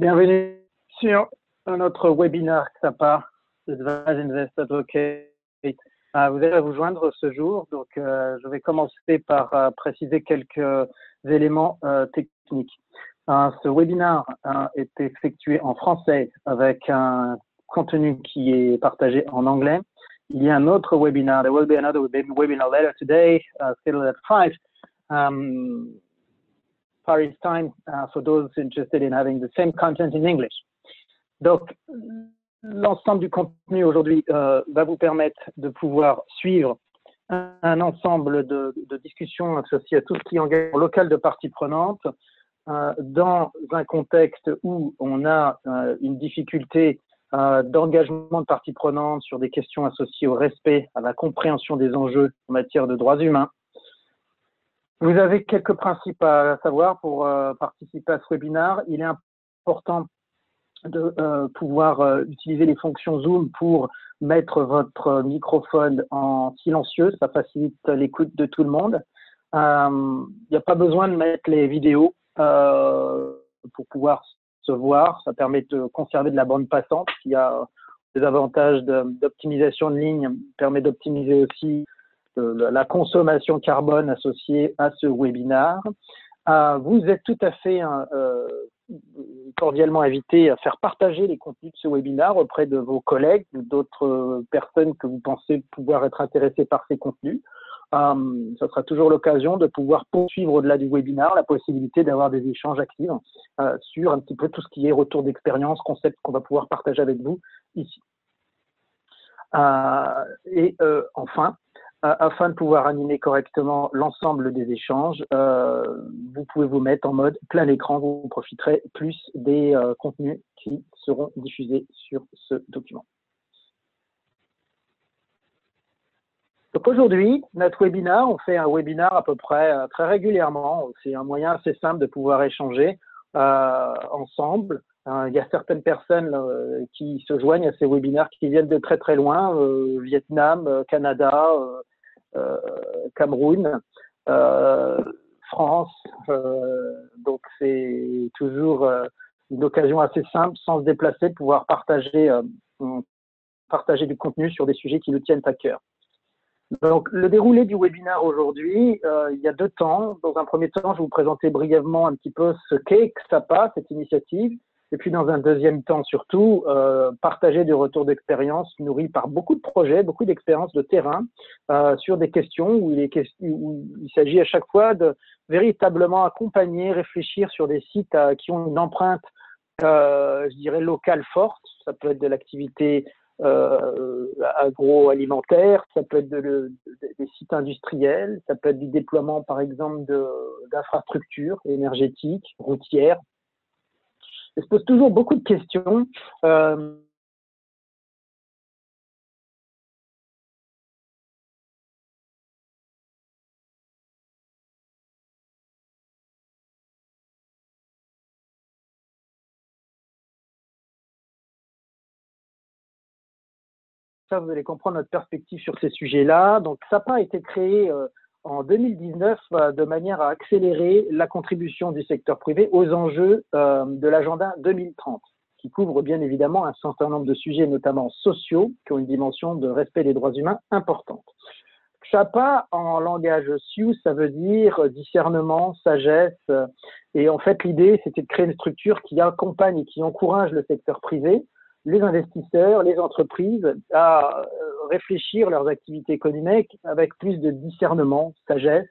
Bienvenue sur notre webinaire SAPA, Advise Invest. Euh, vous allez vous joindre ce jour, donc euh, je vais commencer par euh, préciser quelques éléments techniques. ce webinaire est effectué en français avec un contenu qui est partagé en anglais. Il y a un autre webinaire. There will be another webinar later today, scheduled at 5. Um, Paris time uh, for those interested in having the same content in English. Donc, l'ensemble du contenu aujourd'hui euh, va vous permettre de pouvoir suivre un, ensemble de, discussions associées à tout ce qui engage local de parties prenantes euh, dans un contexte où on a euh, une difficulté d'engagement de parties prenantes sur des questions associées au respect, à la compréhension des enjeux en matière de droits humains. Vous avez quelques principes à savoir pour euh, participer à ce webinaire. Il est important de euh, pouvoir euh, utiliser les fonctions Zoom pour mettre votre microphone en silencieux. Ça facilite l'écoute de tout le monde. Il n'y a pas besoin de mettre les vidéos pour pouvoir se voir. Ça permet de conserver de la bande passante, qui a des avantages d'optimisation de, ligne, permet d'optimiser aussi la consommation carbone associée à ce webinaire. Euh, vous êtes tout à fait euh, cordialement invité à faire partager les contenus de ce webinaire auprès de vos collègues d'autres personnes que vous pensez pouvoir être intéressées par ces contenus. Euh, ça sera toujours l'occasion de pouvoir poursuivre au-delà du webinaire la possibilité d'avoir des échanges actifs euh, sur un petit peu tout ce qui est retour d'expérience, concept qu'on va pouvoir partager avec vous ici. Euh, et euh, enfin, afin de pouvoir animer correctement l'ensemble des échanges, euh, vous pouvez vous mettre en mode plein écran, vous profiterez plus des euh, contenus qui seront diffusés sur ce document. Donc aujourd'hui, notre webinaire, on fait un webinaire à peu près euh, très régulièrement. C'est un moyen assez simple de pouvoir échanger euh, ensemble. Euh, il y a certaines personnes euh, qui se joignent à ces webinaires qui viennent de très très loin, Vietnam, Canada, Cameroun, France. donc c'est toujours une occasion assez simple, sans se déplacer, pouvoir partager, partager du contenu sur des sujets qui nous tiennent à cœur. Donc, le déroulé du webinaire aujourd'hui, euh, il y a deux temps. Dans un premier temps, je vais vous présenter brièvement un petit peu ce qu'est XAPA, cette initiative. Et puis, dans un deuxième temps, surtout, euh, partager des retours d'expérience nourris par beaucoup de projets, beaucoup d'expériences de terrain euh, sur des questions où il, où il s'agit à chaque fois de véritablement accompagner, réfléchir sur des sites euh, qui ont une empreinte, euh, je dirais, locale forte. Ça peut être de l'activité euh, agroalimentaire, ça peut être de, des sites industriels, ça peut être du déploiement par exemple d'infrastructures énergétiques, routières. Ça se pose toujours beaucoup de questions. Euh, vous allez comprendre notre perspective sur ces sujets-là. Donc, SAPA a été créé euh, en 2019 euh, de manière à accélérer la contribution du secteur privé aux enjeux euh, de l'agenda 2030, qui couvre bien évidemment un certain nombre de sujets, notamment sociaux, qui ont une dimension de respect des droits humains importante. SAPA, en langage Sioux, ça veut dire discernement, sagesse. Et en fait, l'idée, c'était de créer une structure qui accompagne et qui encourage le secteur privé les investisseurs, les entreprises à euh, réfléchir leurs activités économiques avec plus de discernement, sagesse,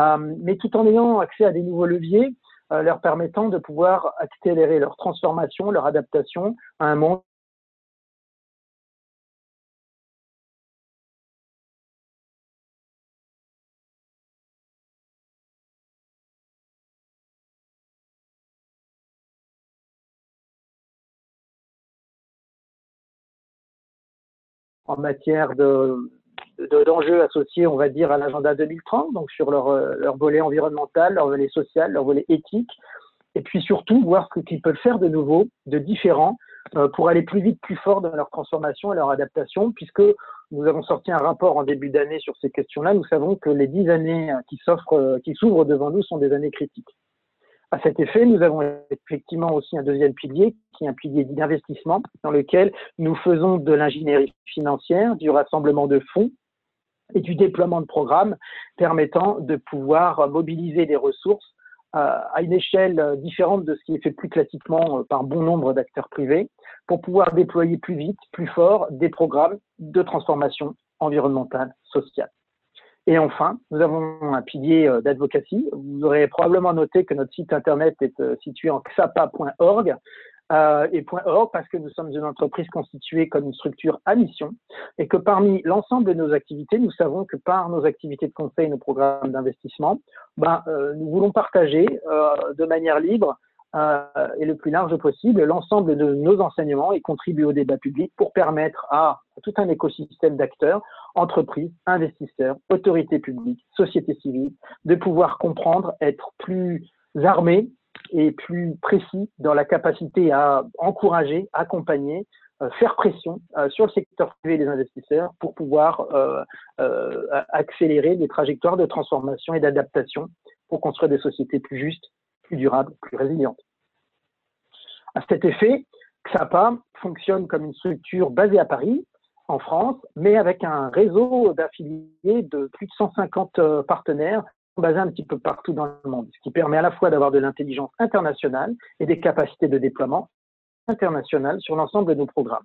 euh, mais tout en ayant accès à des nouveaux leviers euh, leur permettant de pouvoir accélérer leur transformation, leur adaptation à un monde en matière de, d'enjeux associés, on va dire, à l'agenda 2030, donc sur leur, euh, leur volet environnemental, leur volet social, leur volet éthique, et puis surtout voir ce qu'ils peuvent faire de nouveau, de différent, euh, pour aller plus vite, plus fort dans leur transformation et leur adaptation, puisque nous avons sorti un rapport en début d'année sur ces questions-là. Nous savons que les dix années qui s'offrent, qui s'ouvrent devant nous sont des années critiques. À cet effet, nous avons effectivement aussi un deuxième pilier, qui est un pilier d'investissement, dans lequel nous faisons de l'ingénierie financière, du rassemblement de fonds et du déploiement de programmes permettant de pouvoir mobiliser des ressources euh, à une échelle différente de ce qui est fait plus classiquement euh, par bon nombre d'acteurs privés pour pouvoir déployer plus vite, plus fort des programmes de transformation environnementale, sociale. Et enfin, nous avons un pilier euh, d'advocacy. Vous aurez probablement noté que notre site internet est situé en xapa.org, euh, et .org parce que nous sommes une entreprise constituée comme une structure à mission et que parmi l'ensemble de nos activités, nous savons que par nos activités de conseil, nos programmes d'investissement, ben, euh, nous voulons partager euh, de manière libre euh, et le plus large possible. L'ensemble de nos enseignements et contribuer au débat public pour permettre à tout un écosystème d'acteurs, entreprises, investisseurs, autorités publiques, sociétés civiles, de pouvoir comprendre, être plus armés et plus précis dans la capacité à encourager, accompagner, euh, faire pression euh, sur le secteur privé les investisseurs pour pouvoir euh, accélérer des trajectoires de transformation et d'adaptation pour construire des sociétés plus justes, plus durables, plus résilientes. À cet effet, XAPA fonctionne comme une structure basée à Paris, en France, mais avec un réseau d'affiliés de plus de 150 partenaires basés un petit peu partout dans le monde, ce qui permet à la fois d'avoir de l'intelligence internationale et des capacités de déploiement internationales sur l'ensemble de nos programmes.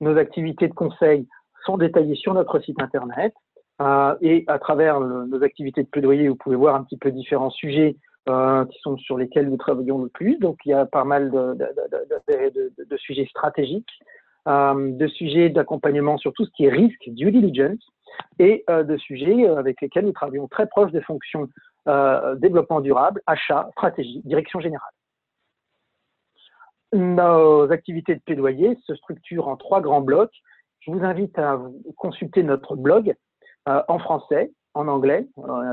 Nos activités de conseil sont détaillées sur notre site internet euh, et à travers nos activités de plaidoyer, vous pouvez voir un petit peu différents sujets euh, qui sont sur lesquels nous travaillons le plus. Donc il y a pas mal de, sujets stratégiques, euh, de sujets d'accompagnement sur tout ce qui est risque, due diligence, et euh, de sujets euh, avec lesquels nous travaillons très proche des fonctions euh, développement durable, achat, stratégie, direction générale. Nos activités de plaidoyer se structurent en trois grands blocs. Je vous invite à consulter notre blog en français, en anglais.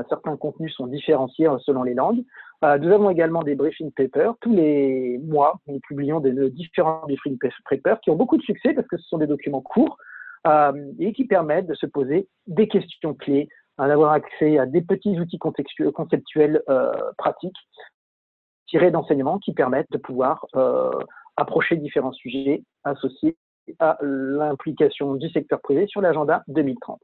certains contenus sont différenciés selon les langues. nous avons également des briefing papers. Tous les mois, nous publions des, différents briefing papers qui ont beaucoup de succès parce que ce sont des documents courts euh, et qui permettent de se poser des questions clés, hein, d'avoir accès à des petits outils conceptuels euh, pratiques tirés d'enseignements qui permettent de pouvoir euh, approcher différents sujets associés à l'implication du secteur privé sur l'agenda 2030.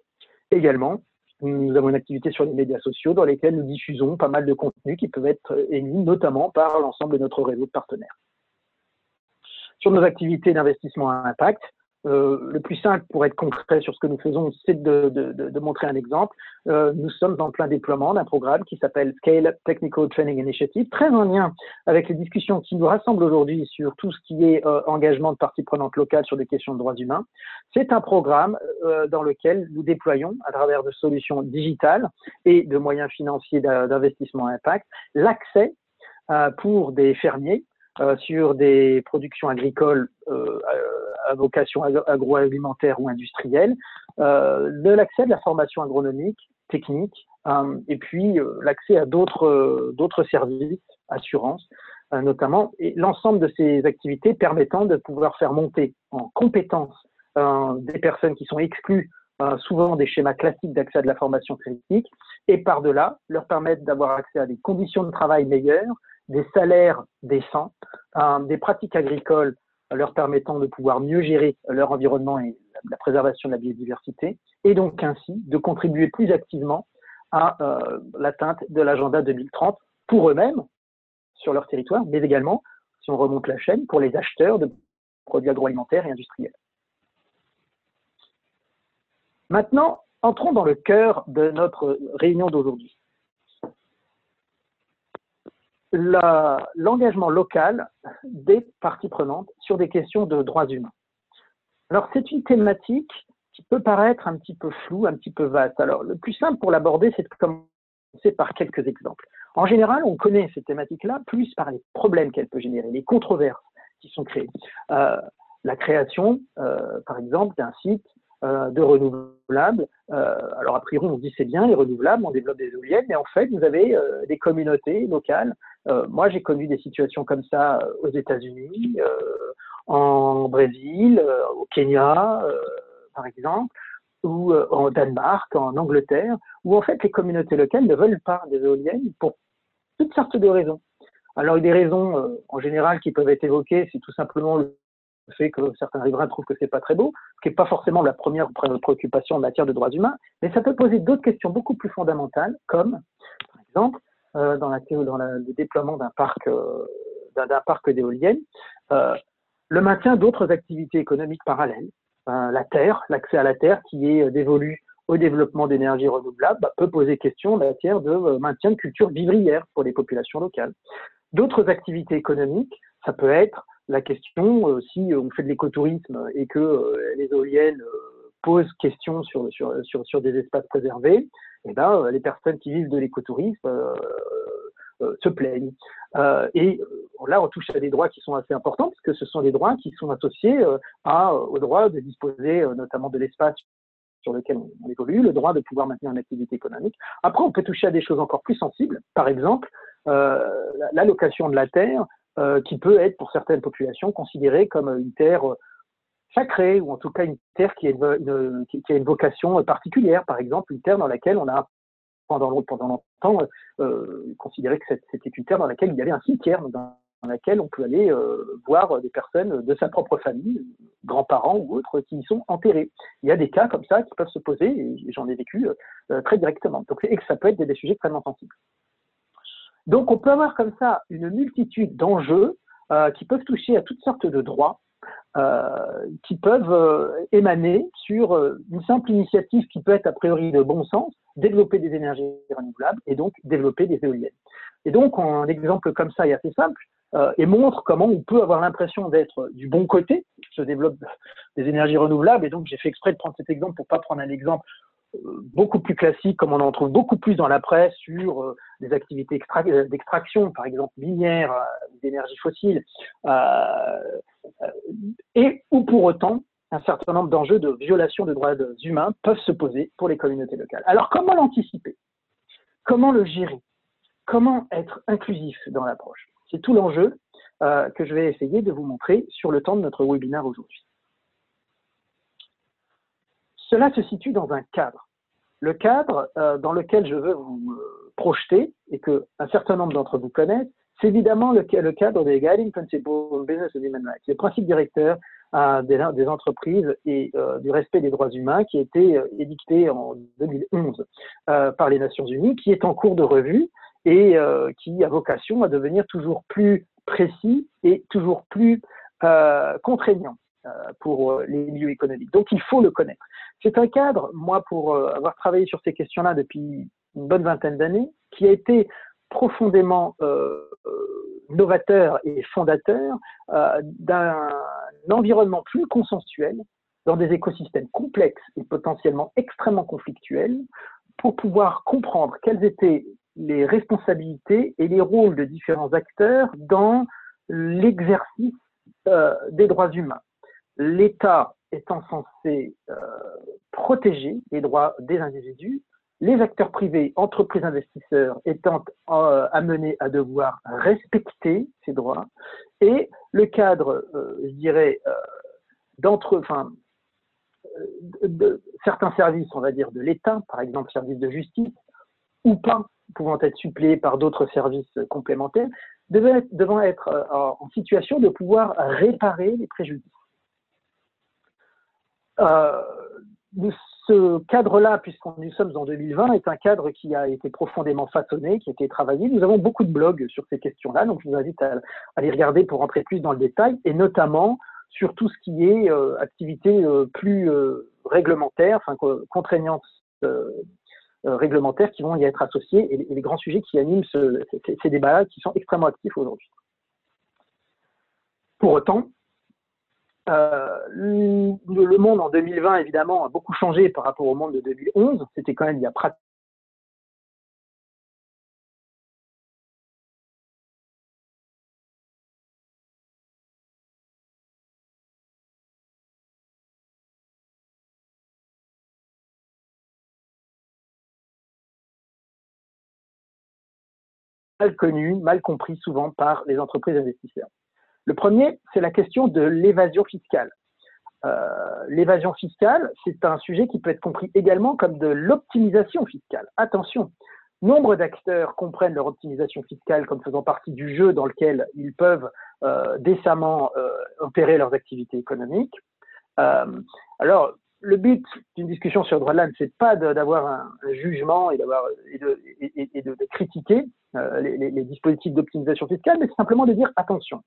Également, nous avons une activité sur les médias sociaux dans lesquels nous diffusons pas mal de contenus qui peuvent être émis notamment par l'ensemble de notre réseau de partenaires. Sur nos activités d'investissement à impact, euh, le plus simple pour être concret sur ce que nous faisons, c'est de, de, de, montrer un exemple. Euh, nous sommes en plein déploiement d'un programme qui s'appelle Scale Up Technical Training Initiative, très en lien avec les discussions qui nous rassemblent aujourd'hui sur tout ce qui est euh, engagement de parties prenantes locales sur des questions de droits humains. C'est un programme euh, dans lequel nous déployons, à travers de solutions digitales et de moyens financiers d'investissement à impact, l'accès pour des fermiers euh, sur des productions agricoles euh, à vocation agroalimentaire ou industrielle, euh, de l'accès de la formation agronomique, technique, et puis l'accès à d'autres d'autres services, assurances notamment, et l'ensemble de ces activités permettant de pouvoir faire monter en compétences des personnes qui sont exclues souvent des schémas classiques d'accès à de la formation technique, et par-delà, leur permettre d'avoir accès à des conditions de travail meilleures, des salaires décents, des pratiques agricoles leur permettant de pouvoir mieux gérer leur environnement et la préservation de la biodiversité, et donc ainsi de contribuer plus activement à euh, l'atteinte de l'agenda 2030 pour eux-mêmes sur leur territoire, mais également, si on remonte la chaîne, pour les acheteurs de produits agroalimentaires et industriels. Maintenant, entrons dans le cœur de notre réunion d'aujourd'hui l'engagement local des parties prenantes sur des questions de droits humains. Alors, c'est une thématique qui peut paraître un petit peu floue, un petit peu vaste. Alors, le plus simple pour l'aborder, c'est de commencer par quelques exemples. En général, on connaît cette thématique-là plus par les problèmes qu'elle peut générer, les controverses qui sont créées. Euh, la création, euh, par exemple, d'un site de renouvelables. Euh, alors, a priori, on dit c'est bien, les renouvelables, on développe des éoliennes, mais en fait, vous avez euh, des communautés locales. moi, j'ai connu des situations comme ça aux États-Unis, en Brésil, au Kenya, par exemple, ou en Danemark, en Angleterre, où en fait, les communautés locales ne veulent pas des éoliennes pour toutes sortes de raisons. Alors, des raisons euh, en général qui peuvent être évoquées, c'est tout simplement le fait que certains riverains trouvent que c'est pas très beau, ce qui n'est pas forcément la première préoccupation en matière de droits humains, mais ça peut poser d'autres questions beaucoup plus fondamentales, comme, par exemple, euh, dans, le déploiement d'un parc, euh, parc d'éoliennes, euh, le maintien d'autres activités économiques parallèles, la terre, l'accès à la terre qui est dévolu au développement d'énergie renouvelable, bah, peut poser question en matière de maintien de culture vivrière pour les populations locales. D'autres activités économiques, ça peut être la question, euh, si on fait de l'écotourisme et que euh, les éoliennes euh, posent question sur, sur, sur, sur, des espaces préservés, eh ben, les personnes qui vivent de l'écotourisme se plaignent. et là, on touche à des droits qui sont assez importants, puisque ce sont des droits qui sont associés à, au droit de disposer notamment de l'espace sur lequel on, évolue, le droit de pouvoir maintenir une activité économique. Après, on peut toucher à des choses encore plus sensibles, par exemple l'allocation de la terre euh, qui peut être pour certaines populations considérée comme une terre euh, sacrée, ou en tout cas une terre qui a une, vocation particulière, par exemple une terre dans laquelle on a pendant, longtemps euh, considéré que c'était une terre dans laquelle il y avait un cimetière, dans, laquelle on peut aller euh, voir des personnes de sa propre famille, grands-parents ou autres, qui y sont enterrés. Il y a des cas comme ça qui peuvent se poser, et j'en ai vécu euh, très directement. Donc, et que ça peut être des sujets extrêmement sensibles. Donc on peut avoir comme ça une multitude d'enjeux euh, qui peuvent toucher à toutes sortes de droits, euh, qui peuvent euh, émaner sur une simple initiative qui peut être a priori de bon sens, développer des énergies renouvelables et donc développer des éoliennes. Et donc un exemple comme ça est assez simple et montre comment on peut avoir l'impression d'être du bon côté, se développe des énergies renouvelables. Et donc j'ai fait exprès de prendre cet exemple pour pas prendre un exemple beaucoup plus classique, comme on en trouve beaucoup plus dans la presse sur euh, des activités euh, d'extraction, par exemple minières, euh, d'énergie fossile, et où pour autant un certain nombre d'enjeux de violation des droits humains peuvent se poser pour les communautés locales. Alors comment l'anticiper? Comment le gérer? Comment être inclusif dans l'approche? C'est tout l'enjeu que je vais essayer de vous montrer sur le temps de notre webinaire aujourd'hui. Cela se situe dans un cadre. Le cadre euh, dans lequel je veux vous euh, projeter et que un certain nombre d'entre vous connaissent, c'est évidemment le, cadre des Guiding Principles of Business and Human Rights, le principe directeur euh, des, entreprises et du respect des droits humains qui a été édicté en 2011 par les Nations Unies, qui est en cours de revue et qui a vocation à devenir toujours plus précis et toujours plus contraignant. Euh, pour euh, les milieux économiques. Donc il faut le connaître. C'est un cadre, moi, pour euh, avoir travaillé sur ces questions-là depuis une bonne vingtaine d'années, qui a été profondément novateur et fondateur d'un environnement plus consensuel dans des écosystèmes complexes et potentiellement extrêmement conflictuels pour pouvoir comprendre quelles étaient les responsabilités et les rôles de différents acteurs dans l'exercice des droits humains l'État étant censé euh, protéger les droits des individus, les acteurs privés, entreprises, investisseurs étant euh, amenés à devoir respecter ces droits, et le cadre, euh, je dirais, d'entre, enfin, de, certains services, on va dire, de l'État, par exemple services de justice, ou pas, pouvant être suppléés par d'autres services complémentaires, devant être en situation de pouvoir réparer les préjudices. Euh, ce cadre-là, puisqu'on nous sommes en 2020, est un cadre qui a été profondément façonné, qui a été travaillé. Nous avons beaucoup de blogs sur ces questions-là, donc je vous invite à, les regarder pour rentrer plus dans le détail, et notamment sur tout ce qui est euh, activités euh, plus réglementaires, enfin contraignantes réglementaires qui vont y être associées, et, les grands sujets qui animent ces, ces débats-là qui sont extrêmement actifs aujourd'hui. Pour autant, euh, le monde en 2020, évidemment, a beaucoup changé par rapport au monde de 2011. C'était quand même il y a pratiquement mal connu, mal compris souvent par les entreprises investisseurs. Le premier, c'est la question de l'évasion fiscale. Euh, l'évasion fiscale, c'est un sujet qui peut être compris également comme de l'optimisation fiscale. Attention, nombre d'acteurs comprennent leur optimisation fiscale comme faisant partie du jeu dans lequel ils peuvent euh, décemment euh, opérer leurs activités économiques. Alors, le but d'une discussion sur le droit de l'âne, c'est pas d'avoir un, jugement et, de, critiquer les, les, dispositifs d'optimisation fiscale, mais simplement de dire attention.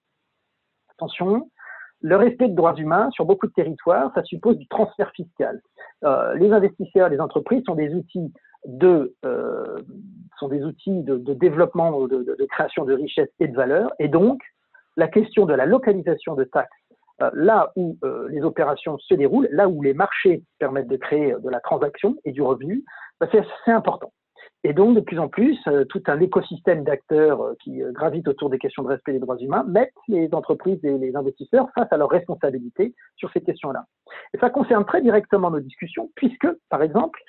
Attention, le respect des droits humains sur beaucoup de territoires, ça suppose du transfert fiscal. Euh, les investisseurs, les entreprises sont des outils de, euh, sont des outils de, de développement, de, de, création de richesses et de valeur, et donc la question de la localisation de taxes euh, là où les opérations se déroulent, là où les marchés permettent de créer de la transaction et du revenu, bah, c'est important. Et donc, de plus en plus, euh, tout un écosystème d'acteurs qui gravitent autour des questions de respect des droits humains mettent les entreprises et les investisseurs face à leurs responsabilités sur ces questions-là. Et ça concerne très directement nos discussions, puisque, par exemple,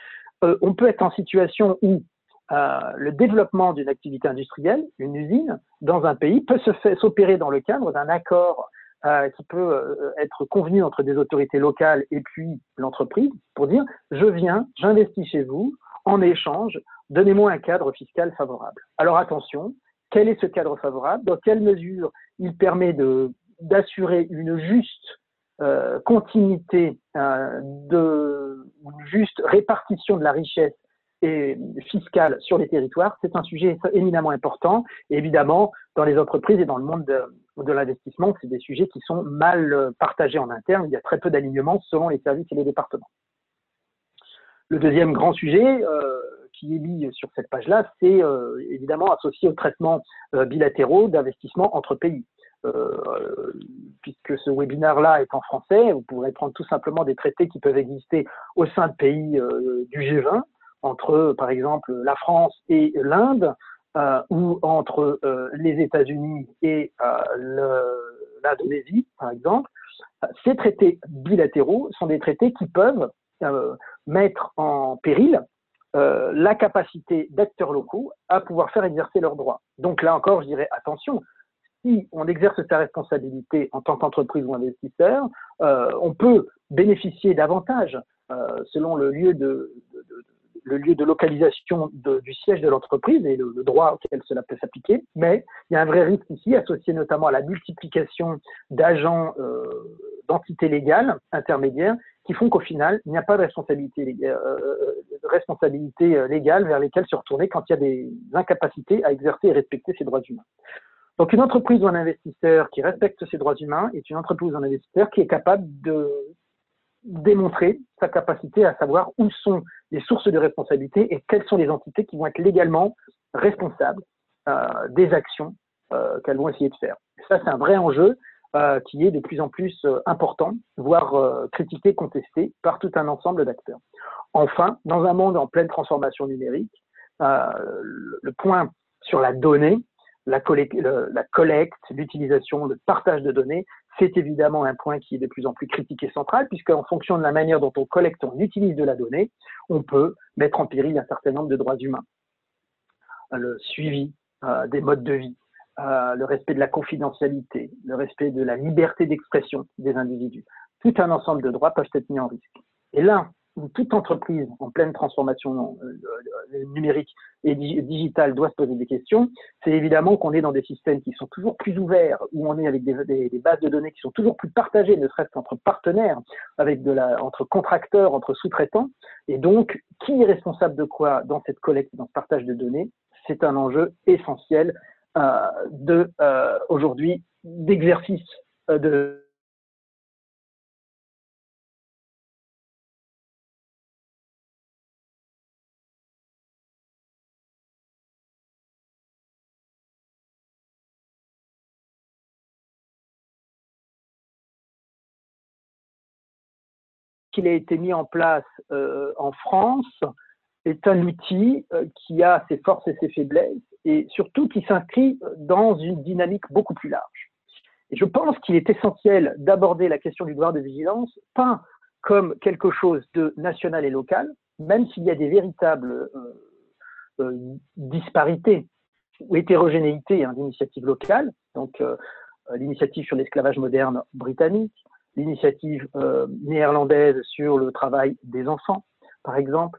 on peut être en situation où le développement d'une activité industrielle, une usine, dans un pays peut s'opérer dans le cadre d'un accord euh, qui peut euh, être convenu entre des autorités locales et puis l'entreprise pour dire je viens, j'investis chez vous, en échange, donnez-moi un cadre fiscal favorable. Alors attention, quel est ce cadre favorable? Dans quelle mesure il permet d'assurer une juste euh, continuité, euh, de, une juste répartition de la richesse et fiscale sur les territoires, c'est un sujet éminemment important. Évidemment, dans les entreprises et dans le monde de, de l'investissement, c'est des sujets qui sont mal euh, partagés en interne. Il y a très peu d'alignement selon les services et les départements. Le deuxième grand sujet euh, qui est mis sur cette page-là, c'est euh, évidemment associé au traitement bilatéraux d'investissement entre pays. puisque ce webinaire-là est en français, vous pourrez prendre tout simplement des traités qui peuvent exister au sein de pays du G20, entre par exemple la France et l'Inde, euh, ou entre euh, les États-Unis et euh, l'Indonésie, par exemple, ces traités bilatéraux sont des traités qui peuvent mettre en péril la capacité d'acteurs locaux à pouvoir faire exercer leurs droits. Donc là encore, je dirais attention, si on exerce sa responsabilité en tant qu'entreprise ou investisseur, on peut bénéficier davantage selon le lieu de, localisation du siège de l'entreprise et le, droit auquel cela peut s'appliquer, mais il y a un vrai risque ici associé notamment à la multiplication d'agents, euh, d'entités légales intermédiaires qui font qu'au final, il n'y a pas de responsabilité, euh, euh, responsabilité légale vers lesquelles se retourner quand il y a des incapacités à exercer et respecter ces droits humains. Donc une entreprise ou un investisseur qui respecte ses droits humains est une entreprise ou un investisseur qui est capable de démontrer sa capacité à savoir où sont les sources de responsabilité et quelles sont les entités qui vont être légalement responsables euh, des actions euh, qu'elles vont essayer de faire. ça, c'est un vrai enjeu euh, qui est de plus en plus euh, important, voire euh, critiqué, contesté par tout un ensemble d'acteurs. Enfin, dans un monde en pleine transformation numérique, le, le point sur la donnée, la collecte, l'utilisation, le partage de données, c'est évidemment un point qui est de plus en plus critique et central, puisqu'en fonction de la manière dont on collecte, on utilise de la donnée, on peut mettre en péril un certain nombre de droits humains. Le suivi euh, des modes de vie, le respect de la confidentialité, le respect de la liberté d'expression des individus. Tout un ensemble de droits peuvent être mis en risque. Et là, où toute entreprise en pleine transformation euh, euh, numérique et digitale doit se poser des questions, c'est évidemment qu'on est dans des systèmes qui sont toujours plus ouverts, où on est avec des, bases de données qui sont toujours plus partagées, ne serait-ce qu'entre partenaires, avec de la, entre contracteurs, entre sous-traitants. Et donc, qui est responsable de quoi dans cette collecte, dans ce partage de données? C'est un enjeu essentiel de euh, aujourd'hui d'exercice de qu'il a été mis en place euh, en France est un outil euh, qui a ses forces et ses faiblesses et surtout qui s'inscrit dans une dynamique beaucoup plus large. Et je pense qu'il est essentiel d'aborder la question du devoir de vigilance pas comme quelque chose de national et local, même s'il y a des véritables euh, disparités ou hétérogénéités hein, d'initiatives locales, donc l'initiative sur l'esclavage moderne britannique, l'initiative euh, néerlandaise sur le travail des enfants, par exemple.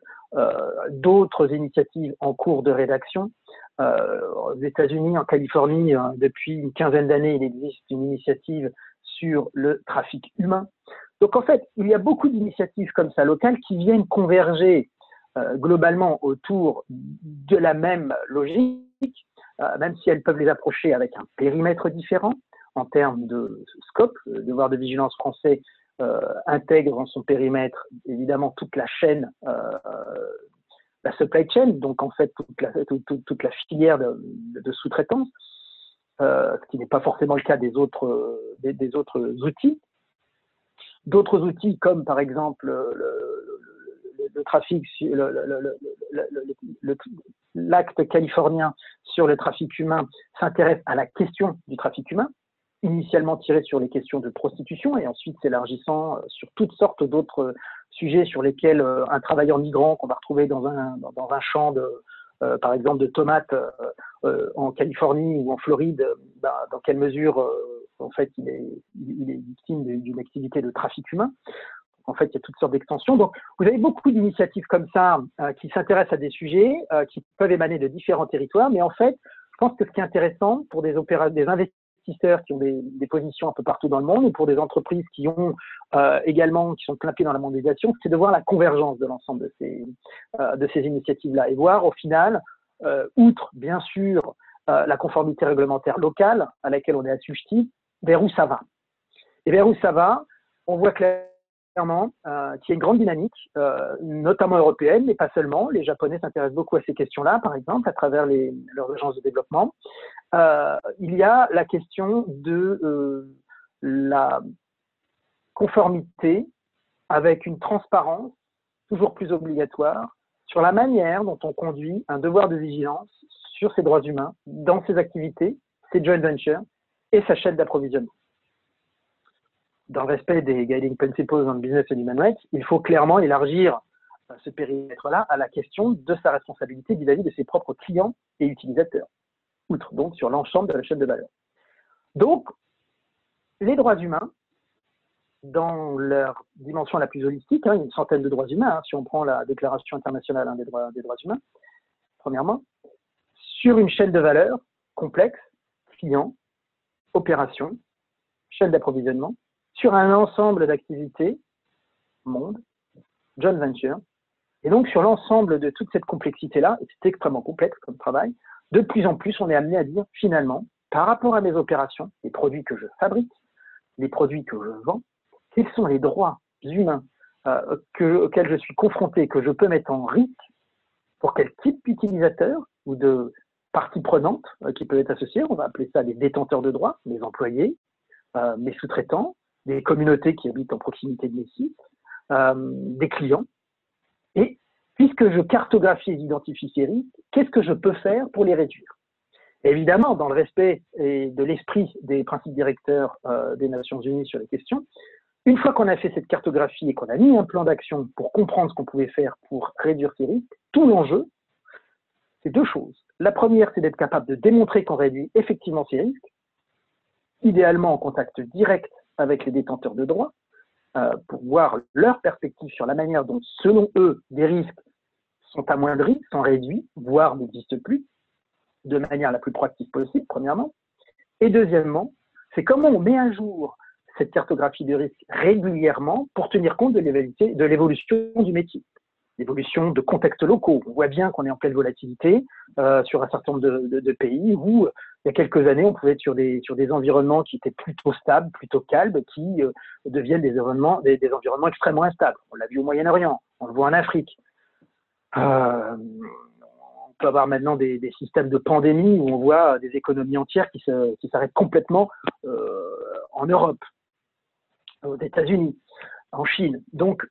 d'autres initiatives en cours de rédaction. Aux États-Unis, en Californie, depuis une quinzaine d'années, il existe une initiative sur le trafic humain. Donc en fait, il y a beaucoup d'initiatives comme ça locales qui viennent converger globalement autour de la même logique, même si elles peuvent les approcher avec un périmètre différent en termes de scope. Le devoir de vigilance français euh, intègre dans son périmètre évidemment toute la chaîne, euh, la supply chain, donc en fait toute la, filière de, sous-traitance, euh, ce qui n'est pas forcément le cas des autres, des, autres outils. D'autres outils comme par exemple le, l'acte californien sur le trafic humain s'intéresse à la question du trafic humain initialement tiré sur les questions de prostitution et ensuite s'élargissant euh, sur toutes sortes d'autres euh, sujets sur lesquels euh, un travailleur migrant qu'on va retrouver dans un, dans, un champ de, par exemple, de tomates en Californie ou en Floride, bah, dans quelle mesure, en fait, il est, il est victime d'une activité de trafic humain. En fait, il y a toutes sortes d'extensions. Donc, vous avez beaucoup d'initiatives comme ça qui s'intéressent à des sujets qui peuvent émaner de différents territoires, mais en fait, je pense que ce qui est intéressant pour des, des investisseurs qui ont des, positions un peu partout dans le monde ou pour des entreprises qui ont euh, également, qui sont plein dans la mondialisation, c'est de voir la convergence de l'ensemble de ces, euh, initiatives-là et voir au final, euh, outre bien sûr la conformité réglementaire locale à laquelle on est assujetti, vers où ça va? Et vers où ça va, on voit clairement clairement, euh, qui est une grande dynamique, notamment européenne, mais pas seulement. Les Japonais s'intéressent beaucoup à ces questions-là, par exemple, à travers les, leurs agences de développement. Euh, il y a la question de la conformité avec une transparence toujours plus obligatoire sur la manière dont on conduit un devoir de vigilance sur ces droits humains dans ses activités, ses joint ventures et sa chaîne d'approvisionnement. Dans le respect des guiding principles dans le business and human rights, il faut clairement élargir euh, ce périmètre-là à la question de sa responsabilité vis-à-vis de ses propres clients et utilisateurs, outre donc sur l'ensemble de la chaîne de valeur. Donc, les droits humains, dans leur dimension la plus holistique, hein, une centaine de droits humains, hein, si on prend la Déclaration internationale hein, des, droits, des droits humains, premièrement, sur une chaîne de valeur complexe, client, opération, chaîne d'approvisionnement, sur un ensemble d'activités, monde, joint venture, et donc sur l'ensemble de toute cette complexité-là, et c'est extrêmement complexe comme travail, de plus en plus on est amené à dire finalement, par rapport à mes opérations, les produits que je fabrique, les produits que je vends, quels sont les droits humains euh, auxquels je suis confronté, que je peux mettre en risque pour quel type d'utilisateur ou de parties prenantes euh, qui peuvent être associées, on va appeler ça les détenteurs de droits, mes employés, euh, mes sous-traitants, des communautés qui habitent en proximité de mes sites, euh, des clients. Et puisque je cartographie et j'identifie ces risques, qu'est-ce que je peux faire pour les réduire? Évidemment, dans le respect et de l'esprit des principes directeurs euh, des Nations Unies sur les questions, une fois qu'on a fait cette cartographie et qu'on a mis un plan d'action pour comprendre ce qu'on pouvait faire pour réduire ces risques, tout l'enjeu, c'est deux choses. La première, c'est d'être capable de démontrer qu'on réduit effectivement ces risques, idéalement en contact direct avec les détenteurs de droits euh, pour voir leur perspective sur la manière dont, selon eux, des risques sont amoindris, sont réduits, voire n'existent plus, de manière la plus proactive possible, premièrement. Et deuxièmement, c'est comment on met à jour cette cartographie de risques régulièrement pour tenir compte de l'évolution du métier l'évolution de contextes locaux. On voit bien qu'on est en pleine volatilité euh, sur un certain nombre de, pays où, euh, il y a quelques années, on pouvait être sur des, environnements qui étaient plutôt stables, plutôt calmes, qui euh, deviennent des, environnements extrêmement instables. On l'a vu au Moyen-Orient, on le voit en Afrique. Euh, on peut avoir maintenant des, systèmes de pandémie où on voit des économies entières qui s'arrêtent complètement en Europe, aux États-Unis, en Chine. Donc,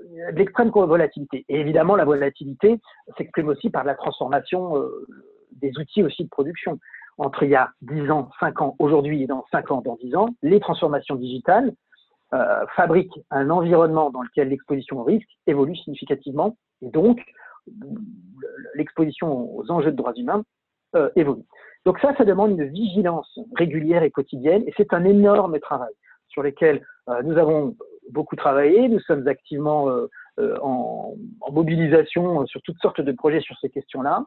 de l'extrême volatilité. Et évidemment, la volatilité s'exprime aussi par la transformation euh, des outils aussi de production. Entre il y a 10 ans, 5 ans, aujourd'hui et dans 5 ans, dans 10 ans, les transformations digitales euh, fabriquent un environnement dans lequel l'exposition au risque évolue significativement et donc l'exposition aux enjeux de droits humains euh, évolue. Donc ça, ça demande une vigilance régulière et quotidienne et c'est un énorme travail sur lequel nous avons beaucoup travaillé. Nous sommes activement euh, en, mobilisation sur toutes sortes de projets sur ces questions-là.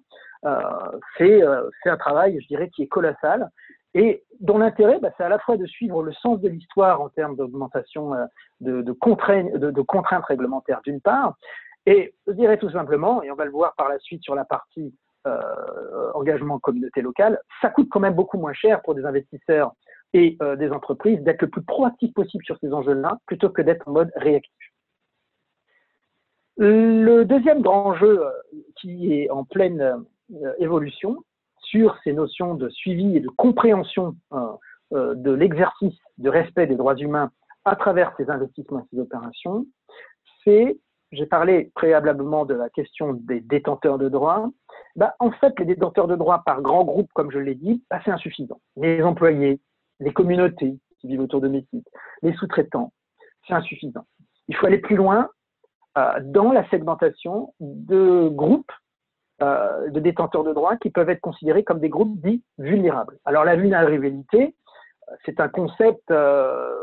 c'est un travail, je dirais, qui est colossal et dont l'intérêt, bah, c'est à la fois de suivre le sens de l'histoire en termes d'augmentation de, contraintes réglementaires d'une part, et je dirais tout simplement, et on va le voir par la suite sur la partie euh, engagement communauté locale, ça coûte quand même beaucoup moins cher pour des investisseurs et euh, des entreprises d'être le plus proactif possible sur ces enjeux-là plutôt que d'être en mode réactif. Le deuxième grand enjeu euh, qui est en pleine évolution sur ces notions de suivi et de compréhension de l'exercice de respect des droits humains à travers ces investissements et ces opérations, c'est j'ai parlé préalablement de la question des détenteurs de droits. Bah, en fait, les détenteurs de droits par grands groupes, comme je l'ai dit, bah, c'est insuffisant. Les employés, les communautés qui vivent autour de mes sites, les sous-traitants, c'est insuffisant. Il faut aller plus loin euh, dans la segmentation de groupes euh, de détenteurs de droits qui peuvent être considérés comme des groupes dits vulnérables. Alors la vulnérabilité, c'est un concept euh,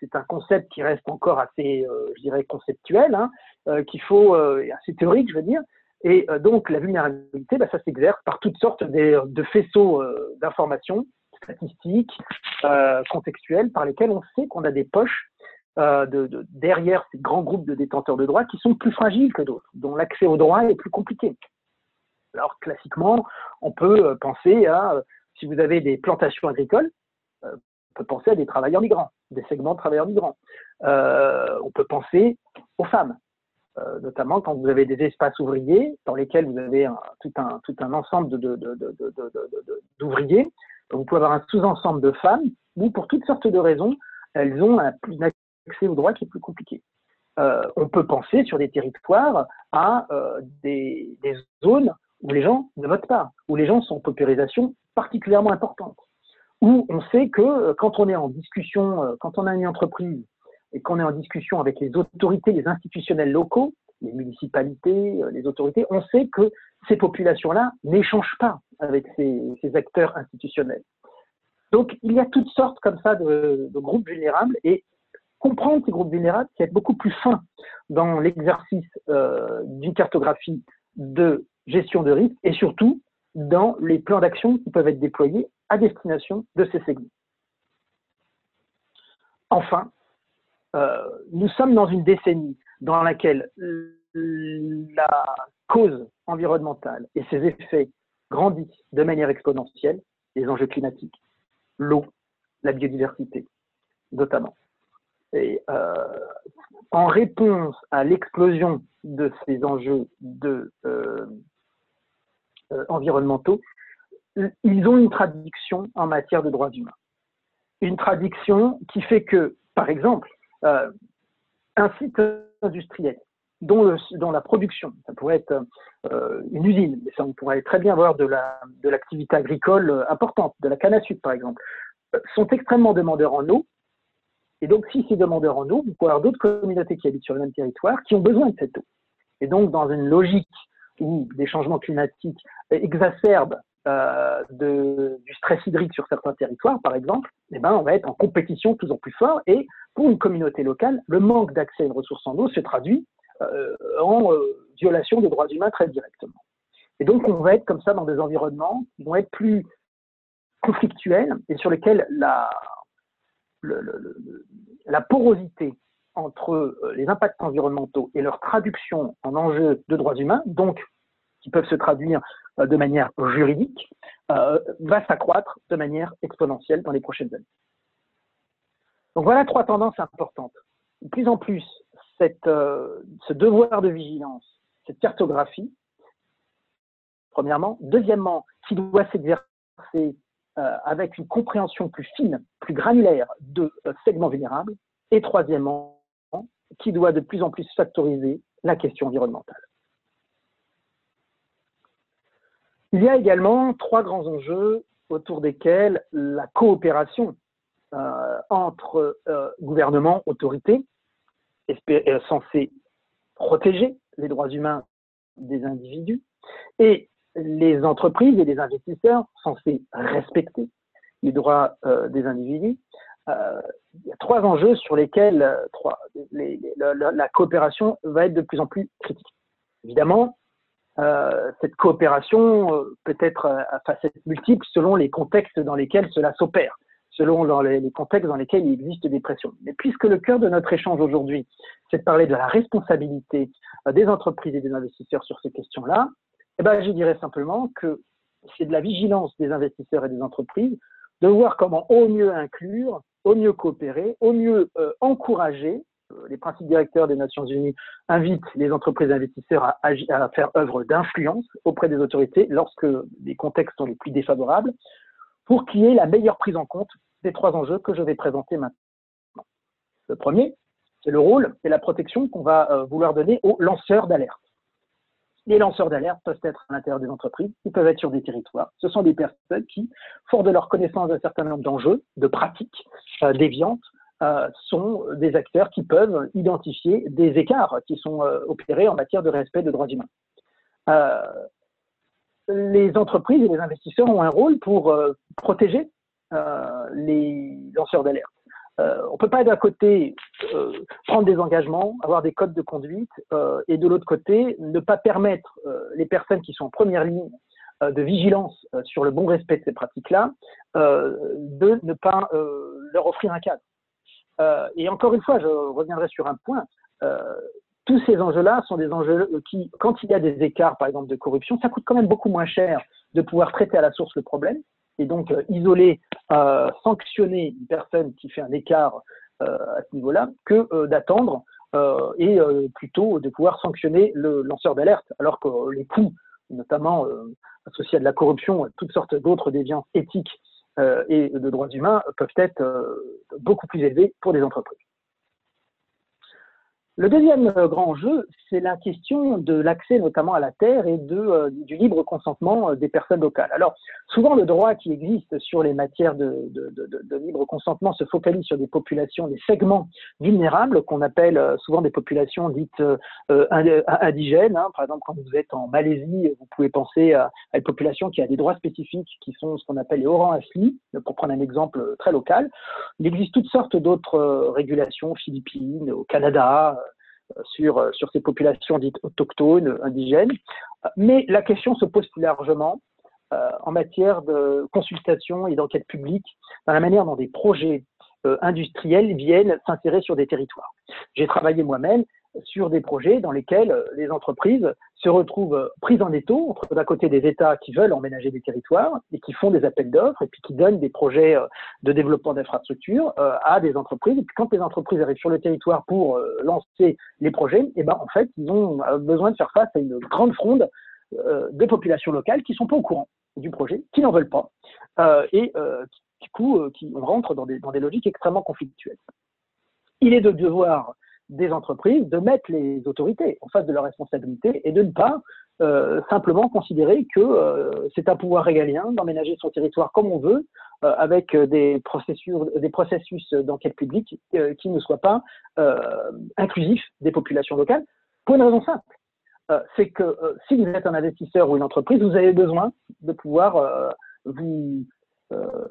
c'est un concept qui reste encore assez, je dirais, conceptuel, hein, qu'il faut, euh, assez théorique, je veux dire. Et donc, la vulnérabilité, bah, ça s'exerce par toutes sortes de, faisceaux d'informations statistiques, contextuelles, par lesquelles on sait qu'on a des poches de, derrière ces grands groupes de détenteurs de droits qui sont plus fragiles que d'autres, dont l'accès aux droits est plus compliqué. Alors, classiquement, on peut penser à, si vous avez des plantations agricoles, peut penser à des travailleurs migrants, des segments de travailleurs migrants. Euh, on peut penser aux femmes, euh, notamment quand vous avez des espaces ouvriers dans lesquels vous avez tout, un, tout un ensemble d'ouvriers. vous pouvez avoir un sous-ensemble de femmes où, pour toutes sortes de raisons, elles ont un, accès aux droits qui est plus compliqué. Euh, on peut penser sur des territoires à des, des zones où les gens ne votent pas, où les gens sont en paupérisation particulièrement importante où on sait que euh, quand on est en discussion, euh, quand on a une entreprise et qu'on est en discussion avec les autorités, les institutionnels locaux, les municipalités, euh, les autorités, on sait que ces populations-là n'échangent pas avec ces, acteurs institutionnels. Donc, il y a toutes sortes comme ça de, groupes vulnérables et comprendre ces groupes vulnérables, c'est être beaucoup plus fin dans l'exercice d'une cartographie de gestion de risque et surtout dans les plans d'action qui peuvent être déployés à destination de ces segments. Enfin, euh, nous sommes dans une décennie dans laquelle la cause environnementale et ses effets grandissent de manière exponentielle, les enjeux climatiques, l'eau, la biodiversité, notamment. Et euh, en réponse à l'explosion de ces enjeux de, euh, environnementaux, ils ont une traduction en matière de droits humains. Une traduction qui fait que, par exemple, euh, un site industriel dont, la production, ça pourrait être euh, une usine, mais ça on pourrait très bien avoir de, l'activité agricole importante, de la canne à sucre par exemple, euh, sont extrêmement demandeurs en eau. Et donc, si ces demandeurs en eau, vous pouvez avoir d'autres communautés qui habitent sur le même territoire qui ont besoin de cette eau. Et donc, dans une logique où des changements climatiques exacerbent euh, du stress hydrique sur certains territoires, par exemple, eh ben, on va être en compétition de plus en plus fort. Et pour une communauté locale, le manque d'accès à une ressource en eau se traduit euh, en euh, violation des droits humains très directement. Et donc, on va être comme ça dans des environnements qui vont être plus conflictuels et sur lesquels la, la porosité entre les impacts environnementaux et leur traduction en enjeux de droits humains, donc qui peuvent se traduire euh, de manière juridique, euh, va s'accroître de manière exponentielle dans les prochaines années. Donc voilà trois tendances importantes. De plus en plus, euh, ce devoir de vigilance, cette cartographie, premièrement. Deuxièmement, qui doit s'exercer avec une compréhension plus fine, plus granulaire de segments vulnérables. Et troisièmement, qui doit de plus en plus factoriser la question environnementale. Il y a également trois grands enjeux autour desquels la coopération euh, entre euh, gouvernements, autorités, euh, censés protéger les droits humains des individus, et les entreprises et les investisseurs censés respecter les droits des individus, il y a trois enjeux sur lesquels trois, la, coopération va être de plus en plus critique. Évidemment, cette coopération peut être à facettes multiples selon les contextes dans lesquels cela s'opère selon les, contextes dans lesquels il existe des pressions. Mais puisque le cœur de notre échange aujourd'hui, c'est de parler de la responsabilité euh, des entreprises et des investisseurs sur ces questions-là, eh ben, je dirais simplement que c'est de la vigilance des investisseurs et des entreprises de voir comment au mieux inclure, au mieux coopérer, au mieux euh, encourager. Euh, les principes directeurs des Nations Unies invitent les entreprises investisseurs à, à faire œuvre d'influence auprès des autorités lorsque les contextes sont les plus défavorables, pour qu'il y ait la meilleure prise en compte des trois enjeux que je vais présenter maintenant. Le premier, c'est le rôle et la protection qu'on va euh, vouloir donner aux lanceurs d'alerte. Les lanceurs d'alerte peuvent être à l'intérieur des entreprises, ils peuvent être sur des territoires. Ce sont des personnes qui, fort de leur connaissance d'un certain nombre d'enjeux, de pratiques euh, déviantes, euh, sont des acteurs qui peuvent identifier des écarts qui sont opérés en matière de respect des droits humains. les entreprises et les investisseurs ont un rôle pour protéger euh, les lanceurs d'alerte. Euh, on ne peut pas d'un côté euh, prendre des engagements, avoir des codes de conduite, et de l'autre côté ne pas permettre les personnes qui sont en première ligne de vigilance sur le bon respect de ces pratiques-là, de ne pas leur offrir un cadre. Et encore une fois, je reviendrai sur un point. tous ces enjeux-là sont des enjeux qui, quand il y a des écarts, par exemple, de corruption, ça coûte quand même beaucoup moins cher de pouvoir traiter à la source le problème et donc euh, isoler, euh, sanctionner une personne qui fait un écart euh, à ce niveau-là que d'attendre et plutôt de pouvoir sanctionner le lanceur d'alerte, alors que les coûts, notamment associés à de la corruption, toutes sortes d'autres déviances éthiques et de droits humains, peuvent être beaucoup plus élevés pour des entreprises. Le deuxième euh, grand enjeu, c'est la question de l'accès notamment à la terre et de, euh, du libre consentement euh, des personnes locales. Alors, souvent, le droit qui existe sur les matières de, libre consentement se focalise sur des populations, des segments vulnérables qu'on appelle souvent des populations dites indigènes. Hein. Par exemple, quand vous êtes en Malaisie, vous pouvez penser à, une population qui a des droits spécifiques qui sont ce qu'on appelle les Orang Asli, pour prendre un exemple très local. Il existe toutes sortes d'autres régulations, Philippines, au Canada, sur, euh, sur ces populations dites autochtones, indigènes. Mais la question se pose plus largement euh, en matière de consultation et d'enquête publique, dans la manière dont des projets euh, industriels viennent s'insérer sur des territoires. J'ai travaillé moi-même sur des projets dans lesquels euh, les entreprises se retrouvent euh, prises en étau entre d'un côté des États qui veulent emménager des territoires et qui font des appels d'offres et puis qui donnent des projets euh, de développement d'infrastructures à des entreprises. Et puis quand les entreprises arrivent sur le territoire pour lancer les projets, et eh ben en fait ils ont besoin de faire face à une grande fronde de populations locales qui sont pas au courant du projet, qui n'en veulent pas et du coup qui dans des logiques extrêmement conflictuelles. Il est de devoir des entreprises de mettre les autorités en face de leurs responsabilités et de ne pas euh, simplement considérer que euh, c'est un pouvoir régalien d'emménager son territoire comme on veut, euh, avec des processus, des processus d'enquête publique qui ne soient pas inclusifs des populations locales, pour une raison simple. c'est que si vous êtes un investisseur ou une entreprise, vous avez besoin de pouvoir vous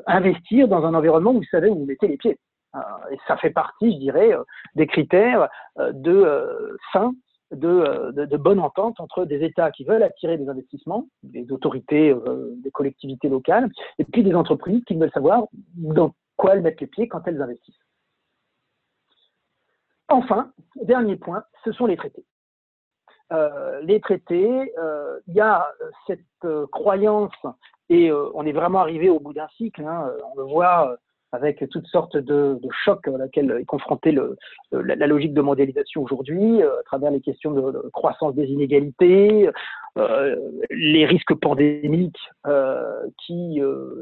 investir dans un environnement où vous savez où vous mettez les pieds. Euh, et ça fait partie, je dirais, euh, des critères euh, de fin de, bonne entente entre des États qui veulent attirer des investissements, des autorités, des collectivités locales, et puis des entreprises qui veulent savoir dans quoi elles mettent les pieds quand elles investissent. Enfin, dernier point, ce sont les traités. les traités, il y a cette croyance, et on est vraiment arrivé au bout d'un cycle, hein, on le voit avec toutes sortes de, chocs à laquelle est confrontée le, la, logique de mondialisation aujourd'hui, euh, à travers les questions de, croissance des inégalités, euh, les risques pandémiques euh, qui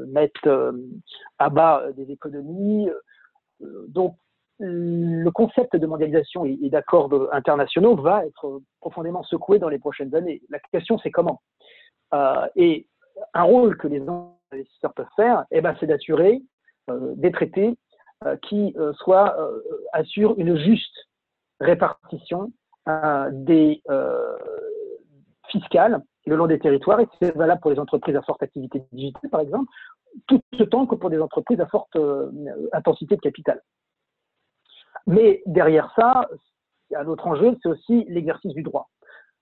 mettent à bas des économies. donc, le concept de mondialisation et, d'accords internationaux va être profondément secoué dans les prochaines années. La question, c'est comment? Et un rôle que les investisseurs peuvent faire, eh ben, c'est d'assurer euh, des traités euh, qui euh, soient assurent une juste répartition des fiscales le long des territoires et c'est valable pour les entreprises à forte activité digitale, par exemple, tout autant que pour des entreprises à forte euh, intensité de capital. Mais derrière ça, un autre enjeu, c'est aussi l'exercice du droit.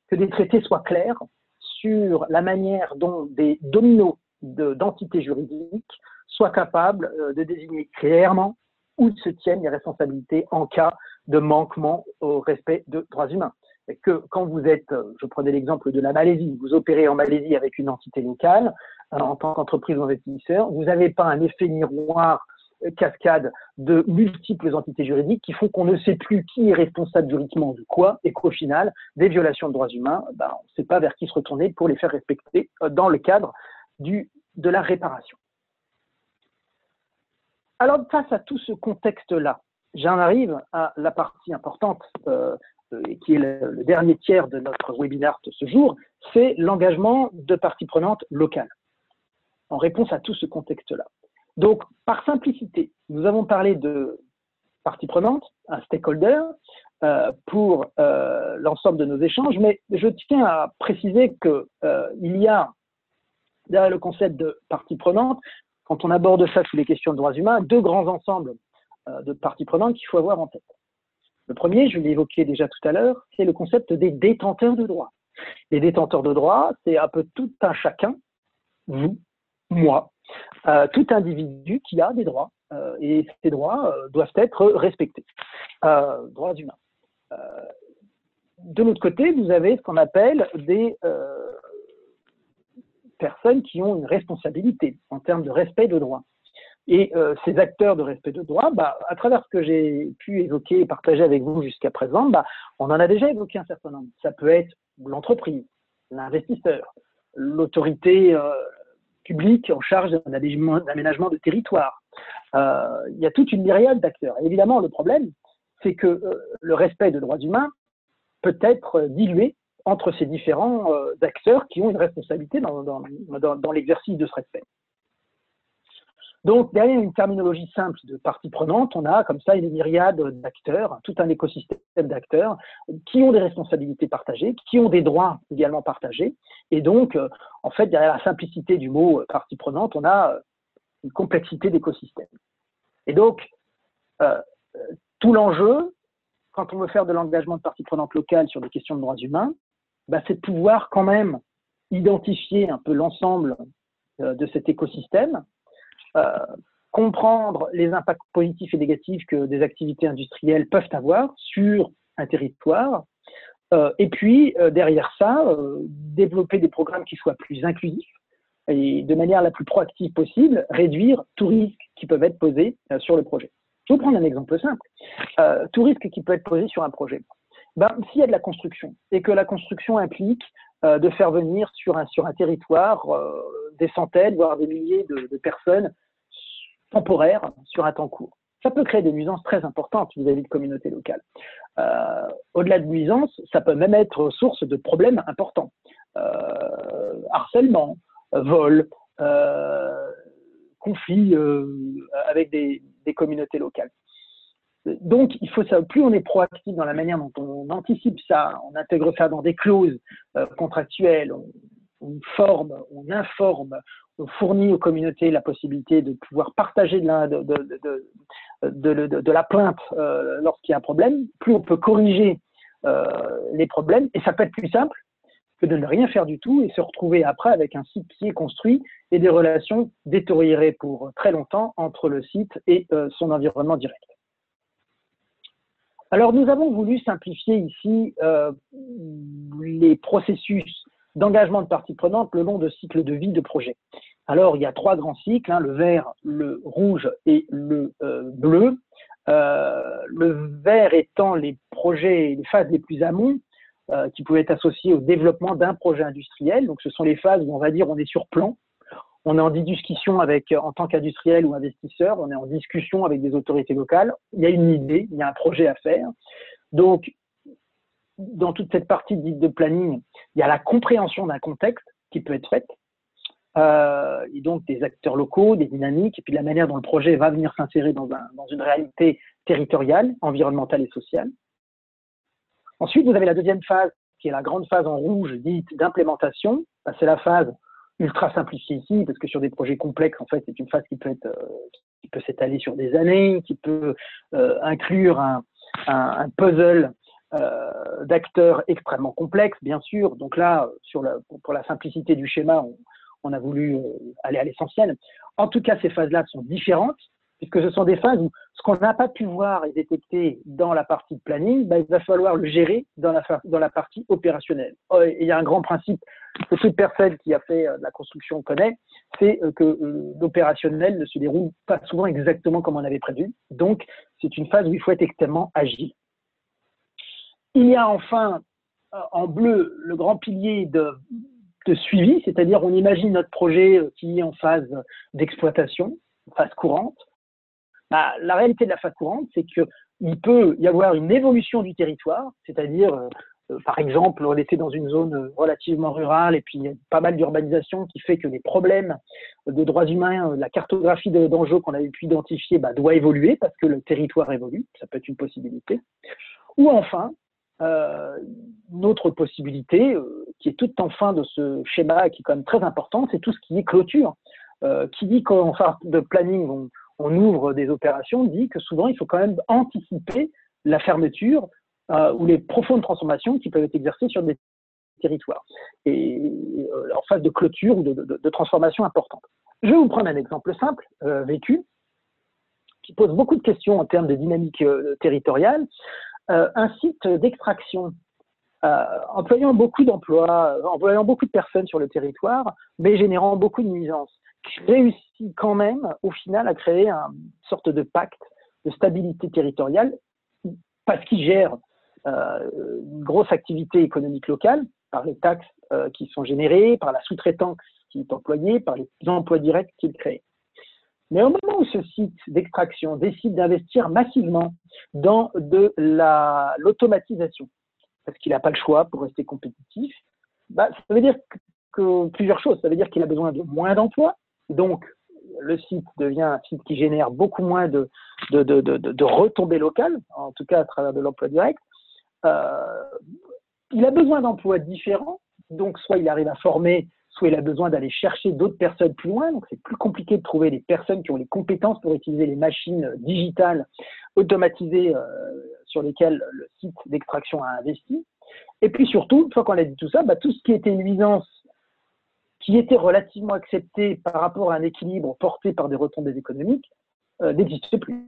Que des traités soient clairs sur la manière dont des dominos d'entités juridiques soient capables euh, de désigner clairement où se tiennent les responsabilités en cas de manquement au respect de droits humains. Que quand vous êtes, euh, je prenais l'exemple de la Malaisie, vous opérez en Malaisie avec une entité locale, euh, en tant qu'entreprise ou investisseur, vous n'avez pas un effet miroir cascade de multiples entités juridiques qui font qu'on ne sait plus qui est responsable juridiquement de quoi et qu'au final, des violations de droits humains, ben, on ne sait pas vers qui se retourner pour les faire respecter dans le cadre de la réparation. Alors, face à tout ce contexte-là, j'en arrive à la partie importante, euh, euh, qui est le, dernier tiers de notre webinaire de ce jour, c'est l'engagement de parties prenantes locales, en réponse à tout ce contexte-là. Donc, par simplicité, nous avons parlé de parties prenantes, un stakeholder, euh, pour l'ensemble de nos échanges, mais je tiens à préciser qu'il y a derrière le concept de partie prenante quand on aborde ça sous les questions de droits humains, deux grands ensembles euh, de parties prenantes qu'il faut avoir en tête. Le premier, je l'ai évoqué déjà tout à l'heure, c'est le concept des détenteurs de droits. Les détenteurs de droits, c'est un peu tout un chacun, vous, moi, euh, tout individu qui a des droits, euh, et ces droits doivent être respectés. droits humains. de l'autre côté, vous avez ce qu'on appelle des personnes qui ont une responsabilité en termes de respect de droit. Et euh, ces acteurs de respect de droit, bah, à travers ce que j'ai pu évoquer et partager avec vous jusqu'à présent, bah, on en a déjà évoqué un certain nombre. Ça peut être l'entreprise, l'investisseur, l'autorité euh, publique en charge d'un aménagement de territoire. Euh, il y a toute une myriade d'acteurs. évidemment, le problème, c'est que le respect de droits humains peut être dilué entre ces différents euh, acteurs qui ont une responsabilité dans, l'exercice de ce respect. Donc, derrière une terminologie simple de parties prenantes, on a comme ça une myriade d'acteurs, tout un écosystème d'acteurs qui ont des responsabilités partagées, qui ont des droits également partagés. Et donc, euh, en fait, derrière la simplicité du mot euh, partie prenante, on a une complexité d'écosystème. Et donc, tout l'enjeu, quand on veut faire de l'engagement de parties prenantes locales sur des questions de droits humains, bah, c'est de pouvoir quand même identifier un peu l'ensemble euh, de cet écosystème, euh, comprendre les impacts positifs et négatifs que des activités industrielles peuvent avoir sur un territoire, euh, et puis derrière ça, développer des programmes qui soient plus inclusifs et de manière la plus proactive possible, réduire tous risques qui peuvent être posés sur le projet. Je vais vous prendre un exemple simple. tout risque qui peut être posé sur un projet ben, S'il y a de la construction et que la construction implique euh, de faire venir sur un, sur un territoire euh, des centaines, voire des milliers de, de, personnes temporaires sur un temps court, ça peut créer des nuisances très importantes vis-à-vis de communautés locales. Euh, Au-delà de nuisances, ça peut même être source de problèmes importants. Euh, harcèlement, vol, conflits avec des, des communautés locales. Donc, il faut ça. Plus on est proactif dans la manière dont on anticipe ça, on intègre ça dans des clauses euh, contractuelles, on, forme, on informe, on fournit aux communautés la possibilité de pouvoir partager de la, de, de, de, la plainte euh, lorsqu'il y a un problème, plus on peut corriger euh, les problèmes, et ça peut être plus simple que de ne rien faire du tout et se retrouver après avec un site qui est construit et des relations détériorées pour très longtemps entre le site et son environnement direct. Alors, nous avons voulu simplifier ici euh, les processus d'engagement de parties prenantes le long de cycles de vie de projet. Alors, il y a trois grands cycles, hein, le vert, le rouge et le euh, bleu. Euh, le vert étant les projets, les phases les plus amont, qui pouvaient être associées au développement d'un projet industriel. Donc, ce sont les phases où on va dire on est sur plan, on est en discussion avec, en tant qu'industriel ou investisseur, on est en discussion avec des autorités locales. Il y a une idée, il y a un projet à faire. Donc, dans toute cette partie dite de planning, il y a la compréhension d'un contexte qui peut être faite, euh, et donc des acteurs locaux, des dynamiques, et puis la manière dont le projet va venir s'insérer dans, dans une réalité territoriale, environnementale et sociale. Ensuite, vous avez la deuxième phase qui est la grande phase en rouge dite d'implémentation, bah, c'est la phase ultra simplifiée ici, parce que sur des projets complexes, en fait, c'est une phase qui peut être, euh, qui peut s'étaler sur des années, qui peut euh, inclure un, un, puzzle euh, d'acteurs extrêmement complexes, bien sûr. Donc là, sur la, pour la simplicité du schéma, on, on a voulu aller à l'essentiel. En tout cas, ces phases-là sont différentes puisque ce sont des phases où ce qu'on n'a pas pu voir et détecter dans la partie de planning, ben, il va falloir le gérer dans la, dans la partie opérationnelle. Oh, il y a un grand principe que toute personne qui a fait euh, de la construction connaît, c'est euh, que euh, l'opérationnel ne se déroule pas souvent exactement comme on avait prévu. Donc, c'est une phase où il faut être extrêmement agile. Il y a enfin en bleu le grand pilier de, de suivi, c'est-à-dire on imagine notre projet qui est en phase d'exploitation, phase courante. Bah, la réalité de la phase courante, c'est qu'il peut y avoir une évolution du territoire, c'est-à-dire, euh, euh, par exemple, on était dans une zone relativement rurale et puis il y a pas mal d'urbanisation qui fait que les problèmes de droits humains, euh, la cartographie d'enjeux qu'on avait pu identifier bah, doit évoluer parce que le territoire évolue, ça peut être une possibilité. Ou enfin, une autre possibilité, qui est toute en fin de ce schéma, qui est quand même très important, c'est tout ce qui est clôture. qui dit qu'en phase de planning, on, on ouvre des opérations dit que souvent il faut quand même anticiper la fermeture euh, ou les profondes transformations qui peuvent être exercées sur des territoires et euh, en phase de clôture ou de, transformation importante. Je vais vous prendre un exemple simple euh, vécu qui pose beaucoup de questions en termes de dynamique territoriale. un site d'extraction employant beaucoup d'emplois, employant beaucoup de personnes sur le territoire, mais générant beaucoup de nuisances réussit quand même, au final, à créer une sorte de pacte de stabilité territoriale parce qu'il gère euh, une grosse activité économique locale par les taxes euh, qui sont générées, par la sous-traitance qui est employée, par les emplois directs qu'il crée. Mais au moment où ce site d'extraction décide d'investir massivement dans de l'automatisation, parce qu'il n'a pas le choix pour rester compétitif, bah, ça veut dire que, plusieurs choses. Ça veut dire qu'il a besoin de moins d'emplois, donc, le site devient un site qui génère beaucoup moins de, retombées locales, en tout cas à travers de l'emploi direct. Euh, il a besoin d'emplois différents, donc soit il arrive à former, soit il a besoin d'aller chercher d'autres personnes plus loin, donc c'est plus compliqué de trouver des personnes qui ont les compétences pour utiliser les machines digitales automatisées euh, sur lesquelles le site d'extraction a investi. Et puis surtout, une fois qu'on a dit tout ça, bah, tout ce qui était nuisance qui était relativement accepté par rapport à un équilibre porté par des retombées économiques, euh, n'existe plus.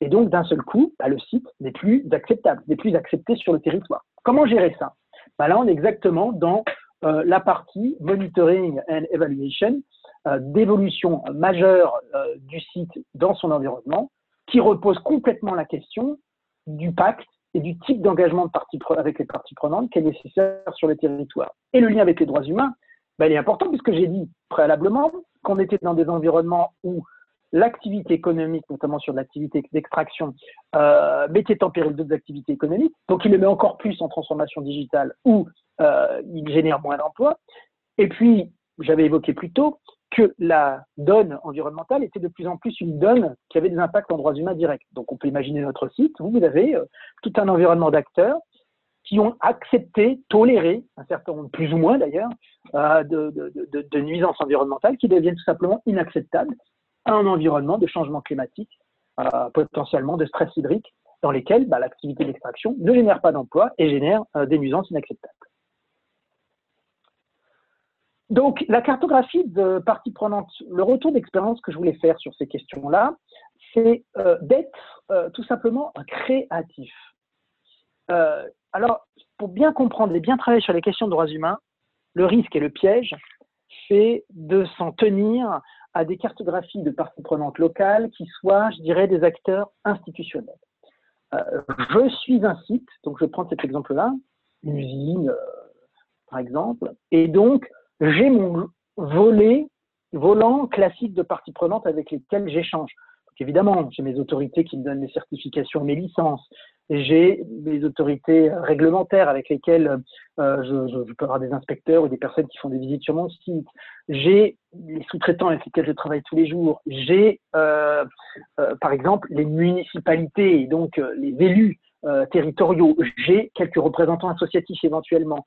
Et donc, d'un seul coup, bah, le site n'est plus acceptable, n'est plus accepté sur le territoire. Comment gérer ça? Bah, Là, on est exactement dans euh, la partie monitoring and evaluation, euh, d'évolution majeure du site dans son environnement, qui repose complètement la question du pacte et du type d'engagement avec les parties prenantes qui est nécessaire sur le territoire. Et le lien avec les droits humains, ben, il est important puisque j'ai dit préalablement qu'on était dans des environnements où l'activité économique, notamment sur l'activité d'extraction, euh, mettait en péril d'autres activités économiques. Donc, il le met encore plus en transformation digitale où euh, il génère moins d'emplois. Et puis, j'avais évoqué plus tôt que la donne environnementale était de plus en plus une donne qui avait des impacts en droits humains directs. Donc, on peut imaginer notre site où vous avez euh, tout un environnement d'acteurs qui ont accepté, toléré, un certain nombre, plus ou moins d'ailleurs, euh, de, nuisances environnementales qui deviennent tout simplement inacceptables à un environnement de changement climatique, euh, potentiellement de stress hydrique, dans lesquels bah, l'activité d'extraction ne génère pas d'emploi et génère euh, des nuisances inacceptables. Donc, la cartographie de parties prenantes, le retour d'expérience que je voulais faire sur ces questions-là, c'est d'être tout simplement créatif. Alors, pour bien comprendre et bien travailler sur les questions de droits humains, le risque et le piège, c'est de s'en tenir à des cartographies de parties prenantes locales qui soient, je dirais, des acteurs institutionnels. Euh, je suis un site, donc je prends cet exemple-là, une usine, euh, par exemple, et donc j'ai mon volet, volant classique de parties prenantes avec lesquelles j'échange évidemment, j'ai mes autorités qui me donnent mes certifications, mes licences. J'ai mes autorités réglementaires avec lesquelles euh, je, peux avoir des inspecteurs ou des personnes qui font des visites sur mon site. J'ai les sous-traitants avec lesquels je travaille tous les jours. J'ai, euh, euh, par exemple, les municipalités et donc les élus territoriaux, j'ai quelques représentants associatifs éventuellement.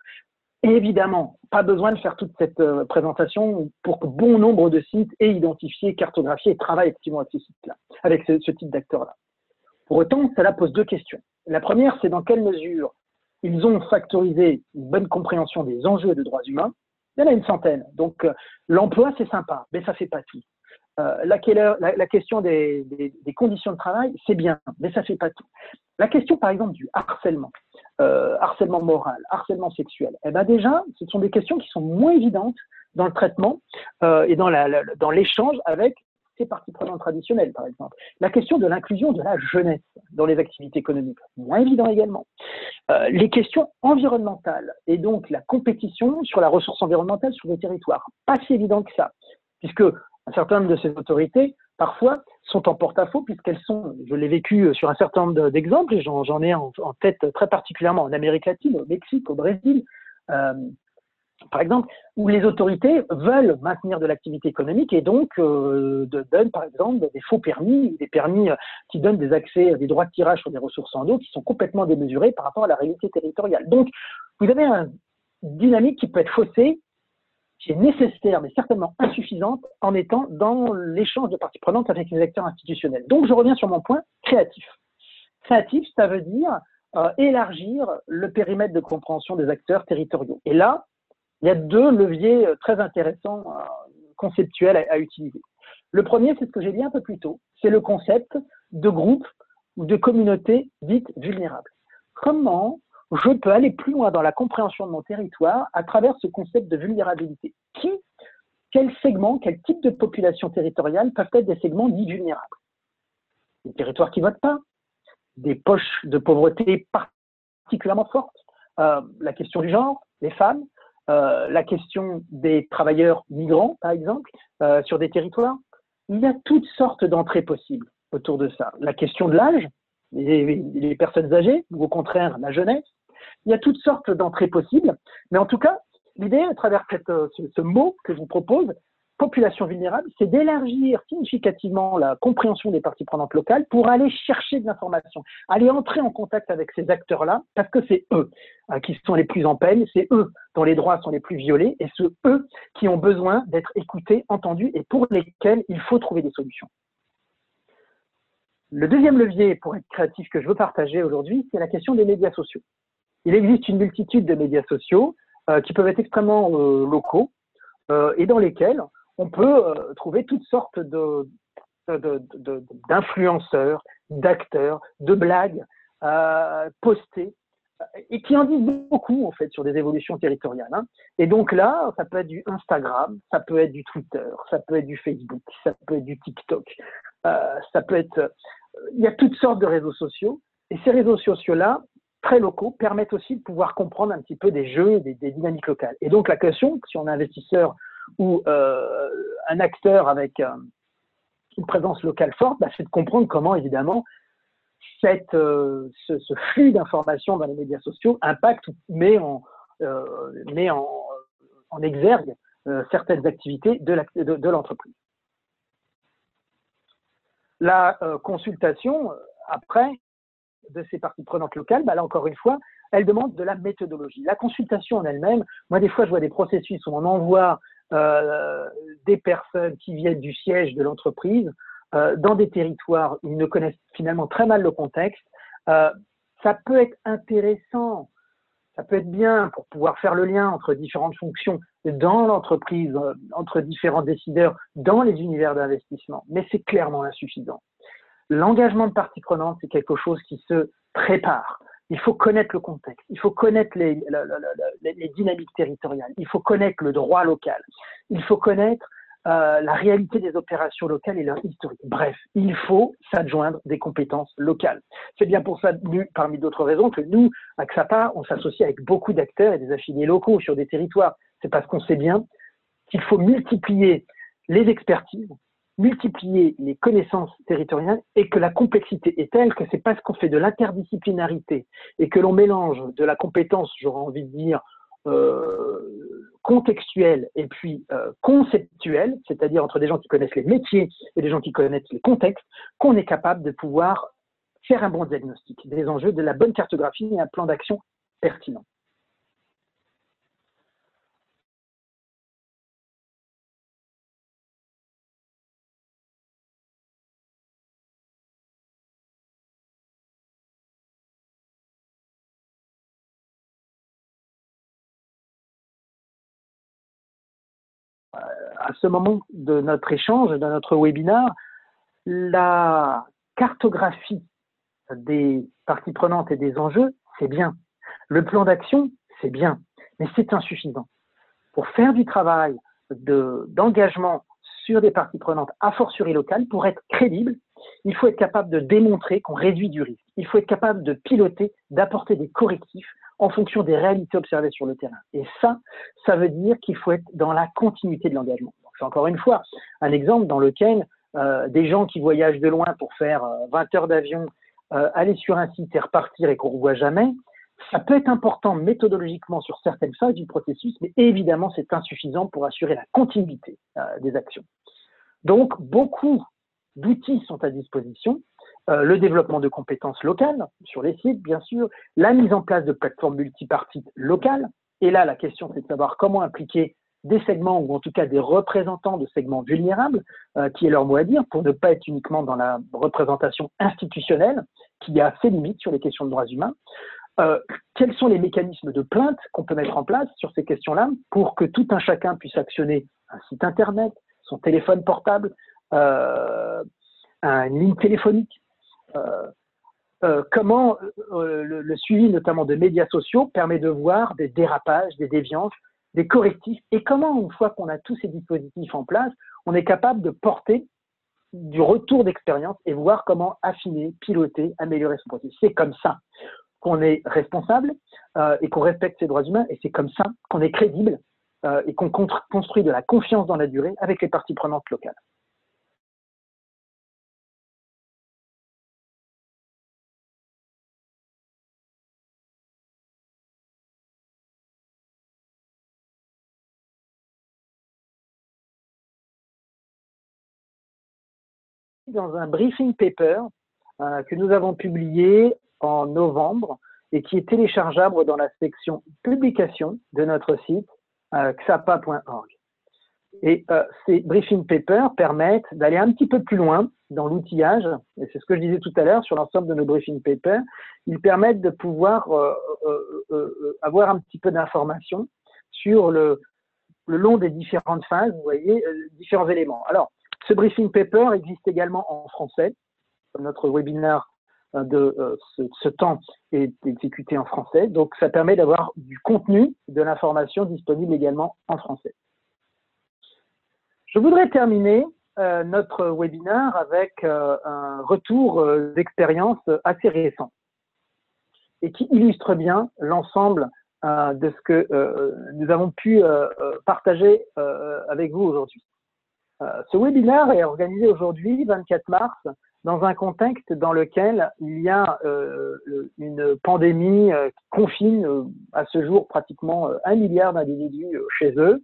évidemment, pas besoin de faire toute cette présentation pour que bon nombre de sites aient identifié, cartographié et travaillent activement avec ces sites-là, avec ce, ce type d'acteurs-là. Pour autant, cela pose deux questions. La première, c'est dans quelle mesure ils ont factorisé une bonne compréhension des enjeux de droits humains. Il y en a une centaine. Donc, euh, l'emploi, c'est sympa, mais ça ne fait pas tout. Euh, la, question des, conditions de travail, c'est bien, mais ça ne fait pas tout. La question, par exemple, du harcèlement, euh, harcèlement moral, harcèlement sexuel, eh ben déjà, ce sont des questions qui sont moins évidentes dans le traitement et dans l'échange avec ces parties prenantes traditionnelles, par exemple. La question de l'inclusion de la jeunesse dans les activités économiques, moins évident également. Euh, les questions environnementales et donc la compétition sur la ressource environnementale sur les territoires, pas si évident que ça, puisque un certain nombre de ces autorités, parfois, sont en porte-à-faux puisqu'elles sont, je l'ai vécu sur un certain nombre d'exemples et j'en ai en, tête très particulièrement en Amérique latine, au Mexique, au Brésil, euh, par exemple, où les autorités veulent maintenir de l'activité économique et donc euh, donnent, par exemple, des faux permis, des permis euh, qui donnent des accès, des droits de tirage sur des ressources en eau qui sont complètement démesurés par rapport à la réalité territoriale. Donc, vous avez une dynamique qui peut être faussée, qui est nécessaire, mais certainement insuffisante, en étant dans l'échange de parties prenantes avec les acteurs institutionnels. Donc, je reviens sur mon point créatif. Créatif, ça veut dire euh, élargir le périmètre de compréhension des acteurs territoriaux. Et là, il y a deux leviers euh, très intéressants, euh, conceptuels à, utiliser. Le premier, c'est ce que j'ai dit un peu plus tôt, c'est le concept de groupe ou de communauté dite vulnérable. Comment je peux aller plus loin dans la compréhension de mon territoire à travers ce concept de vulnérabilité? Qui, quel segment, quel type de population territoriale peuvent être des segments dits vulnérables? Des territoires qui votent pas, des poches de pauvreté particulièrement fortes, euh, la question du genre, les femmes, euh, la question des travailleurs migrants, par exemple, euh, sur des territoires. Il y a toutes sortes d'entrées possibles autour de ça. La question de l'âge, les, personnes âgées, ou au contraire la jeunesse. Il y a toutes sortes d'entrées possibles. Mais en tout cas, l'idée, à travers euh, ce, mot que je vous propose, population vulnérable, c'est d'élargir significativement la compréhension des parties prenantes locales pour aller chercher de l'information, aller entrer en contact avec ces acteurs-là, parce que c'est eux hein, qui sont les plus en peine, c'est eux dont les droits sont les plus violés, et c'est eux qui ont besoin d'être écoutés, entendus, et pour lesquels il faut trouver des solutions. Le deuxième levier pour être créatif que je veux partager aujourd'hui, c'est la question des médias sociaux. Il existe une multitude de médias sociaux euh, qui peuvent être extrêmement euh, locaux euh, et dans lesquels on peut euh, trouver toutes sortes d'influenceurs, d'acteurs, de blagues euh, postées et qui en disent beaucoup en fait sur des évolutions territoriales. Hein. Et donc là, ça peut être du Instagram, ça peut être du Twitter, ça peut être du Facebook, ça peut être du TikTok, euh, ça peut être, il y a toutes sortes de réseaux sociaux. Et ces réseaux sociaux-là, très locaux, permettent aussi de pouvoir comprendre un petit peu des jeux, des, des dynamiques locales. Et donc la question, si on est investisseur ou euh, un acteur avec euh, une présence locale forte, bah, c'est de comprendre comment, évidemment, cette, euh, ce, flux d'informations dans les médias sociaux impacte ou met en, met en, exergue certaines activités de l'entreprise. La consultation, après, de ces parties prenantes locales, bah, là encore une fois, elle demande de la méthodologie. La consultation en elle-même, moi des fois je vois des processus où on envoie euh, des personnes qui viennent du siège de l'entreprise euh, dans des territoires où ils ne connaissent finalement très mal le contexte. Euh, ça peut être intéressant, ça peut être bien pour pouvoir faire le lien entre différentes fonctions dans l'entreprise, entre différents décideurs, dans les univers d'investissement, mais c'est clairement insuffisant. L'engagement de partie prenante, c'est quelque chose qui se prépare. Il faut connaître le contexte, il faut connaître les, dynamiques territoriales, il faut connaître le droit local, il faut connaître euh, la réalité des opérations locales et leur historique. Bref, il faut s'adjoindre des compétences locales. C'est bien pour ça, parmi d'autres raisons, que nous, à XAPA, on s'associe avec beaucoup d'acteurs et des affiliés locaux sur des territoires. C'est parce qu'on sait bien qu'il faut multiplier les expertises, multiplier les connaissances territoriales et que la complexité est telle que c'est parce qu'on fait de l'interdisciplinarité et que l'on mélange de la compétence, j'aurais envie de dire, euh, contextuelle et puis euh, conceptuelle, c'est-à-dire entre des gens qui connaissent les métiers et des gens qui connaissent les contextes, qu'on est capable de pouvoir faire un bon diagnostic des enjeux, de la bonne cartographie et un plan d'action pertinent. À ce moment de notre échange, de notre webinaire, la cartographie des parties prenantes et des enjeux, c'est bien. Le plan d'action, c'est bien, mais c'est insuffisant. Pour faire du travail d'engagement sur des parties prenantes à fortiori locales, pour être crédible, il faut être capable de démontrer qu'on réduit du risque. Il faut être capable de piloter, d'apporter des correctifs en fonction des réalités observées sur le terrain. Et ça, ça veut dire qu'il faut être dans la continuité de l'engagement. C'est encore une fois un exemple dans lequel euh, des gens qui voyagent de loin pour faire 20 euh, heures d'avion, euh, aller sur un site et repartir et qu'on ne voit jamais, ça peut être important méthodologiquement sur certaines phases du processus, mais évidemment, c'est insuffisant pour assurer la continuité des actions. Donc, beaucoup d'outils sont à disposition. le développement de compétences locales sur les sites, bien sûr, la mise en place de plateformes multipartites locales. Et là, la question, c'est de savoir comment impliquer des segments ou en tout cas des représentants de segments vulnérables, euh, qui est leur mot à dire, pour ne pas être uniquement dans la représentation institutionnelle, qui a ses limites sur les questions de droits humains. Euh, quels sont les mécanismes de plainte qu'on peut mettre en place sur ces questions-là pour que tout un chacun puisse actionner un site internet, son téléphone portable, euh, une ligne téléphonique comment le, suivi notamment de médias sociaux permet de voir des dérapages, des déviances, des correctifs et comment, une fois qu'on a tous ces dispositifs en place, on est capable de porter du retour d'expérience et voir comment affiner, piloter, améliorer son processus. C'est comme ça qu'on est responsable euh, et qu'on respecte ses droits humains et c'est comme ça qu'on est crédible euh, et qu'on construit de la confiance dans la durée avec les parties prenantes locales. Dans un briefing paper euh, que nous avons publié en novembre et qui est téléchargeable dans la section publication de notre site euh, xapa.org. Et euh, ces briefing papers permettent d'aller un petit peu plus loin dans l'outillage, et c'est ce que je disais tout à l'heure sur l'ensemble de nos briefing papers, ils permettent de pouvoir avoir un petit peu d'informations sur le, le long des différentes phases, vous voyez, différents éléments. Alors, ce briefing paper existe également en français. Notre webinaire euh, de euh, ce, temps est exécuté en français. Donc, ça permet d'avoir du contenu, de l'information disponible également en français. Je voudrais terminer euh, notre webinaire avec un retour d'expérience assez récent et qui illustre bien l'ensemble de ce que nous avons pu partager avec vous aujourd'hui. Euh, ce webinaire est organisé aujourd'hui, 24 mars, dans un contexte dans lequel il y a euh, une pandémie euh, qui confine à ce jour pratiquement un milliard d'individus chez eux.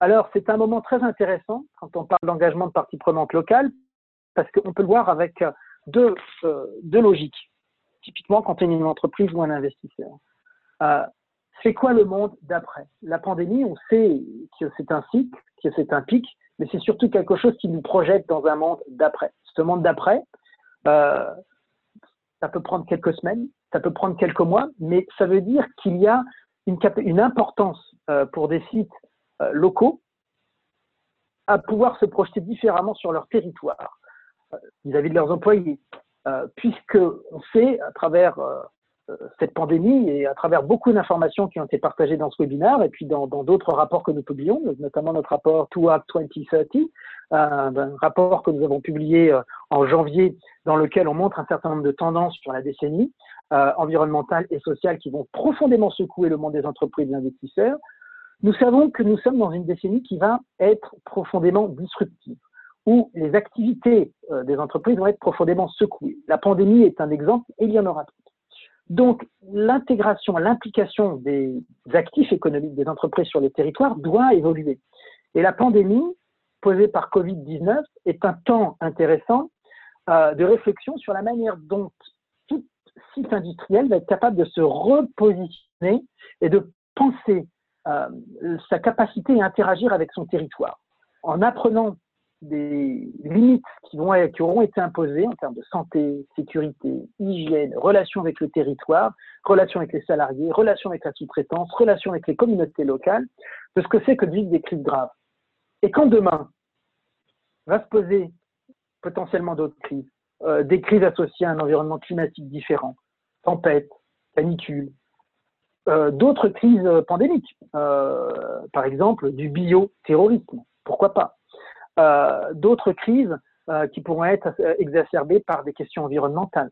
alors, c'est un moment très intéressant quand on parle d'engagement de parties prenantes locales, parce qu'on peut le voir avec deux, deux logiques. Typiquement, quand on est une entreprise ou un investisseur. C'est quoi le monde d'après? La pandémie, on sait que c'est un cycle, que c'est un pic, mais c'est surtout quelque chose qui nous projette dans un monde d'après. Ce monde d'après, euh, ça peut prendre quelques semaines, ça peut prendre quelques mois, mais ça veut dire qu'il y a une, importance euh, pour des sites euh, locaux à pouvoir se projeter différemment sur leur territoire vis-à-vis -vis de leurs employés, puisque on sait à travers cette pandémie et à travers beaucoup d'informations qui ont été partagées dans ce webinaire et puis dans d'autres rapports que nous publions, notamment notre rapport TOAC 2030, euh, un rapport que nous avons publié euh, en janvier dans lequel on montre un certain nombre de tendances sur la décennie environnementale et sociale qui vont profondément secouer le monde des entreprises et des investisseurs. Nous savons que nous sommes dans une décennie qui va être profondément disruptive où les activités des entreprises vont être profondément secouées. La pandémie est un exemple et il y en aura d'autres. Donc, l'intégration, l'implication des actifs économiques des entreprises sur les territoires doit évoluer. Et la pandémie posée par Covid-19 est un temps intéressant euh, de réflexion sur la manière dont tout site industriel va être capable de se repositionner et de penser euh, sa capacité à interagir avec son territoire en apprenant des limites qui, vont, auront été imposées en termes de santé, sécurité, hygiène, relation avec le territoire, relation avec les salariés, relation avec la sous-traitance, relation avec les communautés locales, de ce que c'est que de vivre des crises graves. Et quand demain va se poser potentiellement d'autres crises, euh, des crises associées à un environnement climatique différent, tempête, canicule, euh, d'autres crises pandémiques, euh, par exemple du bioterrorisme, pourquoi pas, d'autres crises qui pourront être exacerbées par des questions environnementales.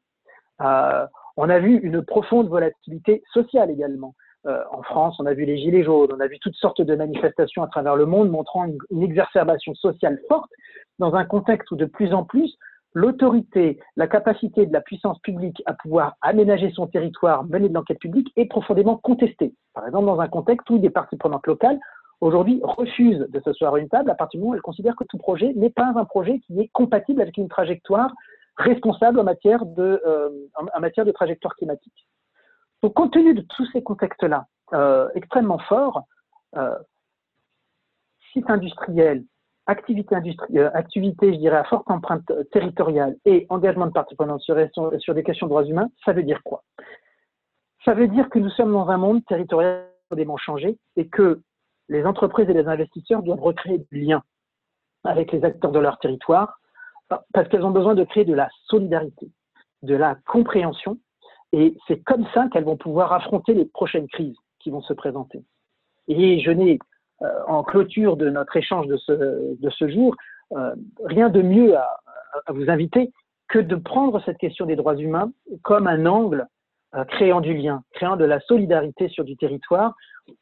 on a vu une profonde volatilité sociale également. en France, on a vu les gilets jaunes, on a vu toutes sortes de manifestations à travers le monde montrant une exacerbation sociale forte dans un contexte où de plus en plus l'autorité, la capacité de la puissance publique à pouvoir aménager son territoire, mener de l'enquête publique est profondément contestée. Par exemple, dans un contexte où des parties prenantes locales aujourd'hui refusent de s'asseoir à une table à partir du moment où elles considèrent que tout projet n'est pas un projet qui est compatible avec une trajectoire responsable en matière de, euh, en matière de trajectoire climatique. Donc, compte tenu de tous ces contextes-là euh, extrêmement forts, euh, sites industriels, activité industrielle, euh, activité, je dirais, à forte empreinte territoriale et engagement de parties sur, des questions de droits humains, ça veut dire quoi? Ça veut dire que nous sommes dans un monde territorial changé et que les entreprises et les investisseurs doivent recréer du lien avec les acteurs de leur territoire parce qu'elles ont besoin de créer de la solidarité, de la compréhension et c'est comme ça qu'elles vont pouvoir affronter les prochaines crises qui vont se présenter. Et je n'ai euh, en clôture de notre échange de ce, jour, euh, rien de mieux à, vous inviter que de prendre cette question des droits humains comme un angle créant du lien, créant de la solidarité sur du territoire,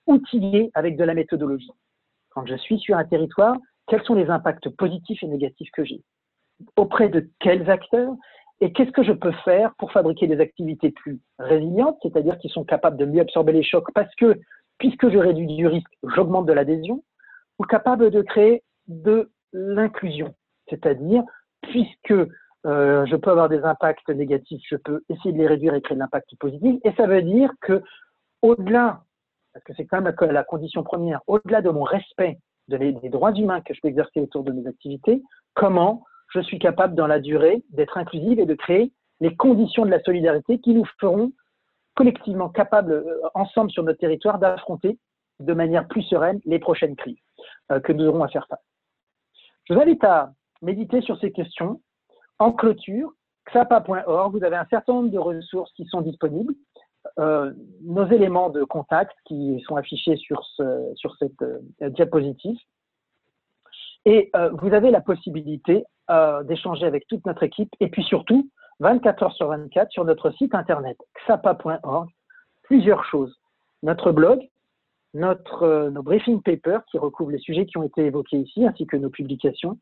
outillé avec de la méthodologie. Quand je suis sur un territoire, quels sont les impacts positifs et négatifs que j'ai? Auprès de quels acteurs? Et qu'est-ce que je peux faire pour fabriquer des activités plus résilientes, c'est-à-dire qui sont capables de mieux absorber les chocs parce que puisque je réduis du risque, j'augmente de l'adhésion, ou capable de créer de l'inclusion, c'est-à-dire, puisque euh, je peux avoir des impacts négatifs, je peux essayer de les réduire et créer de l'impact positif, et ça veut dire que, au-delà, parce que c'est quand même la, condition première, au-delà de mon respect des droits humains que je peux exercer autour de mes activités, comment je suis capable dans la durée d'être inclusive et de créer les conditions de la solidarité qui nous feront collectivement capables, euh, ensemble sur notre territoire, d'affronter de manière plus sereine les prochaines crises euh, que nous aurons à faire face. Je vous invite à méditer sur ces questions. En clôture, xapa.org, vous avez un certain nombre de ressources qui sont disponibles. Euh, nos éléments de contact qui sont affichés sur, ce, sur cette diapositive. Et vous avez la possibilité d'échanger avec toute notre équipe et puis surtout 24 heures sur 24 sur notre site internet xapa.org plusieurs choses. Notre blog, euh, nos briefing papers qui recouvrent les sujets qui ont été évoqués ici, ainsi que nos publications,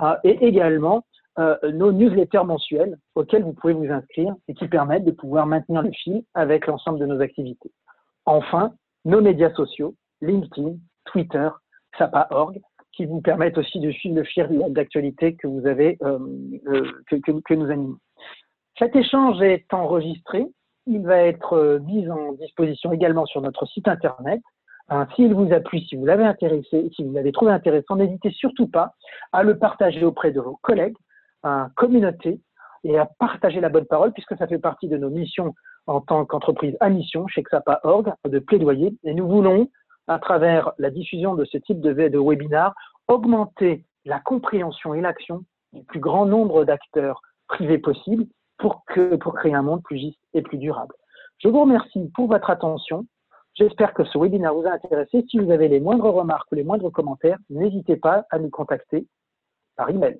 euh, et également euh, nos newsletters mensuels auxquels vous pouvez vous inscrire et qui permettent de pouvoir maintenir le fil avec l'ensemble de nos activités. Enfin, nos médias sociaux, LinkedIn, Twitter, xapa.org, qui vous permettent aussi de suivre le fil d'actualité que vous avez, que, que, que nous animons. Cet échange est enregistré. Il va être euh, mis en disposition également sur notre site internet. Hein, s'il vous a plu, si vous l'avez intéressé, si vous l'avez trouvé intéressant, n'hésitez surtout pas à le partager auprès de vos collègues, à communauté et à partager la bonne parole puisque ça fait partie de nos missions en tant qu'entreprise à mission chez XAPA.org de plaidoyer. Et nous voulons, à travers la diffusion de ce type de, de webinar, augmenter la compréhension et l'action du plus grand nombre d'acteurs privés possibles pour, pour créer un monde plus juste et plus durable. Je vous remercie pour votre attention. J'espère que ce webinaire vous a intéressé. Si vous avez les moindres remarques ou les moindres commentaires, n'hésitez pas à nous contacter par email.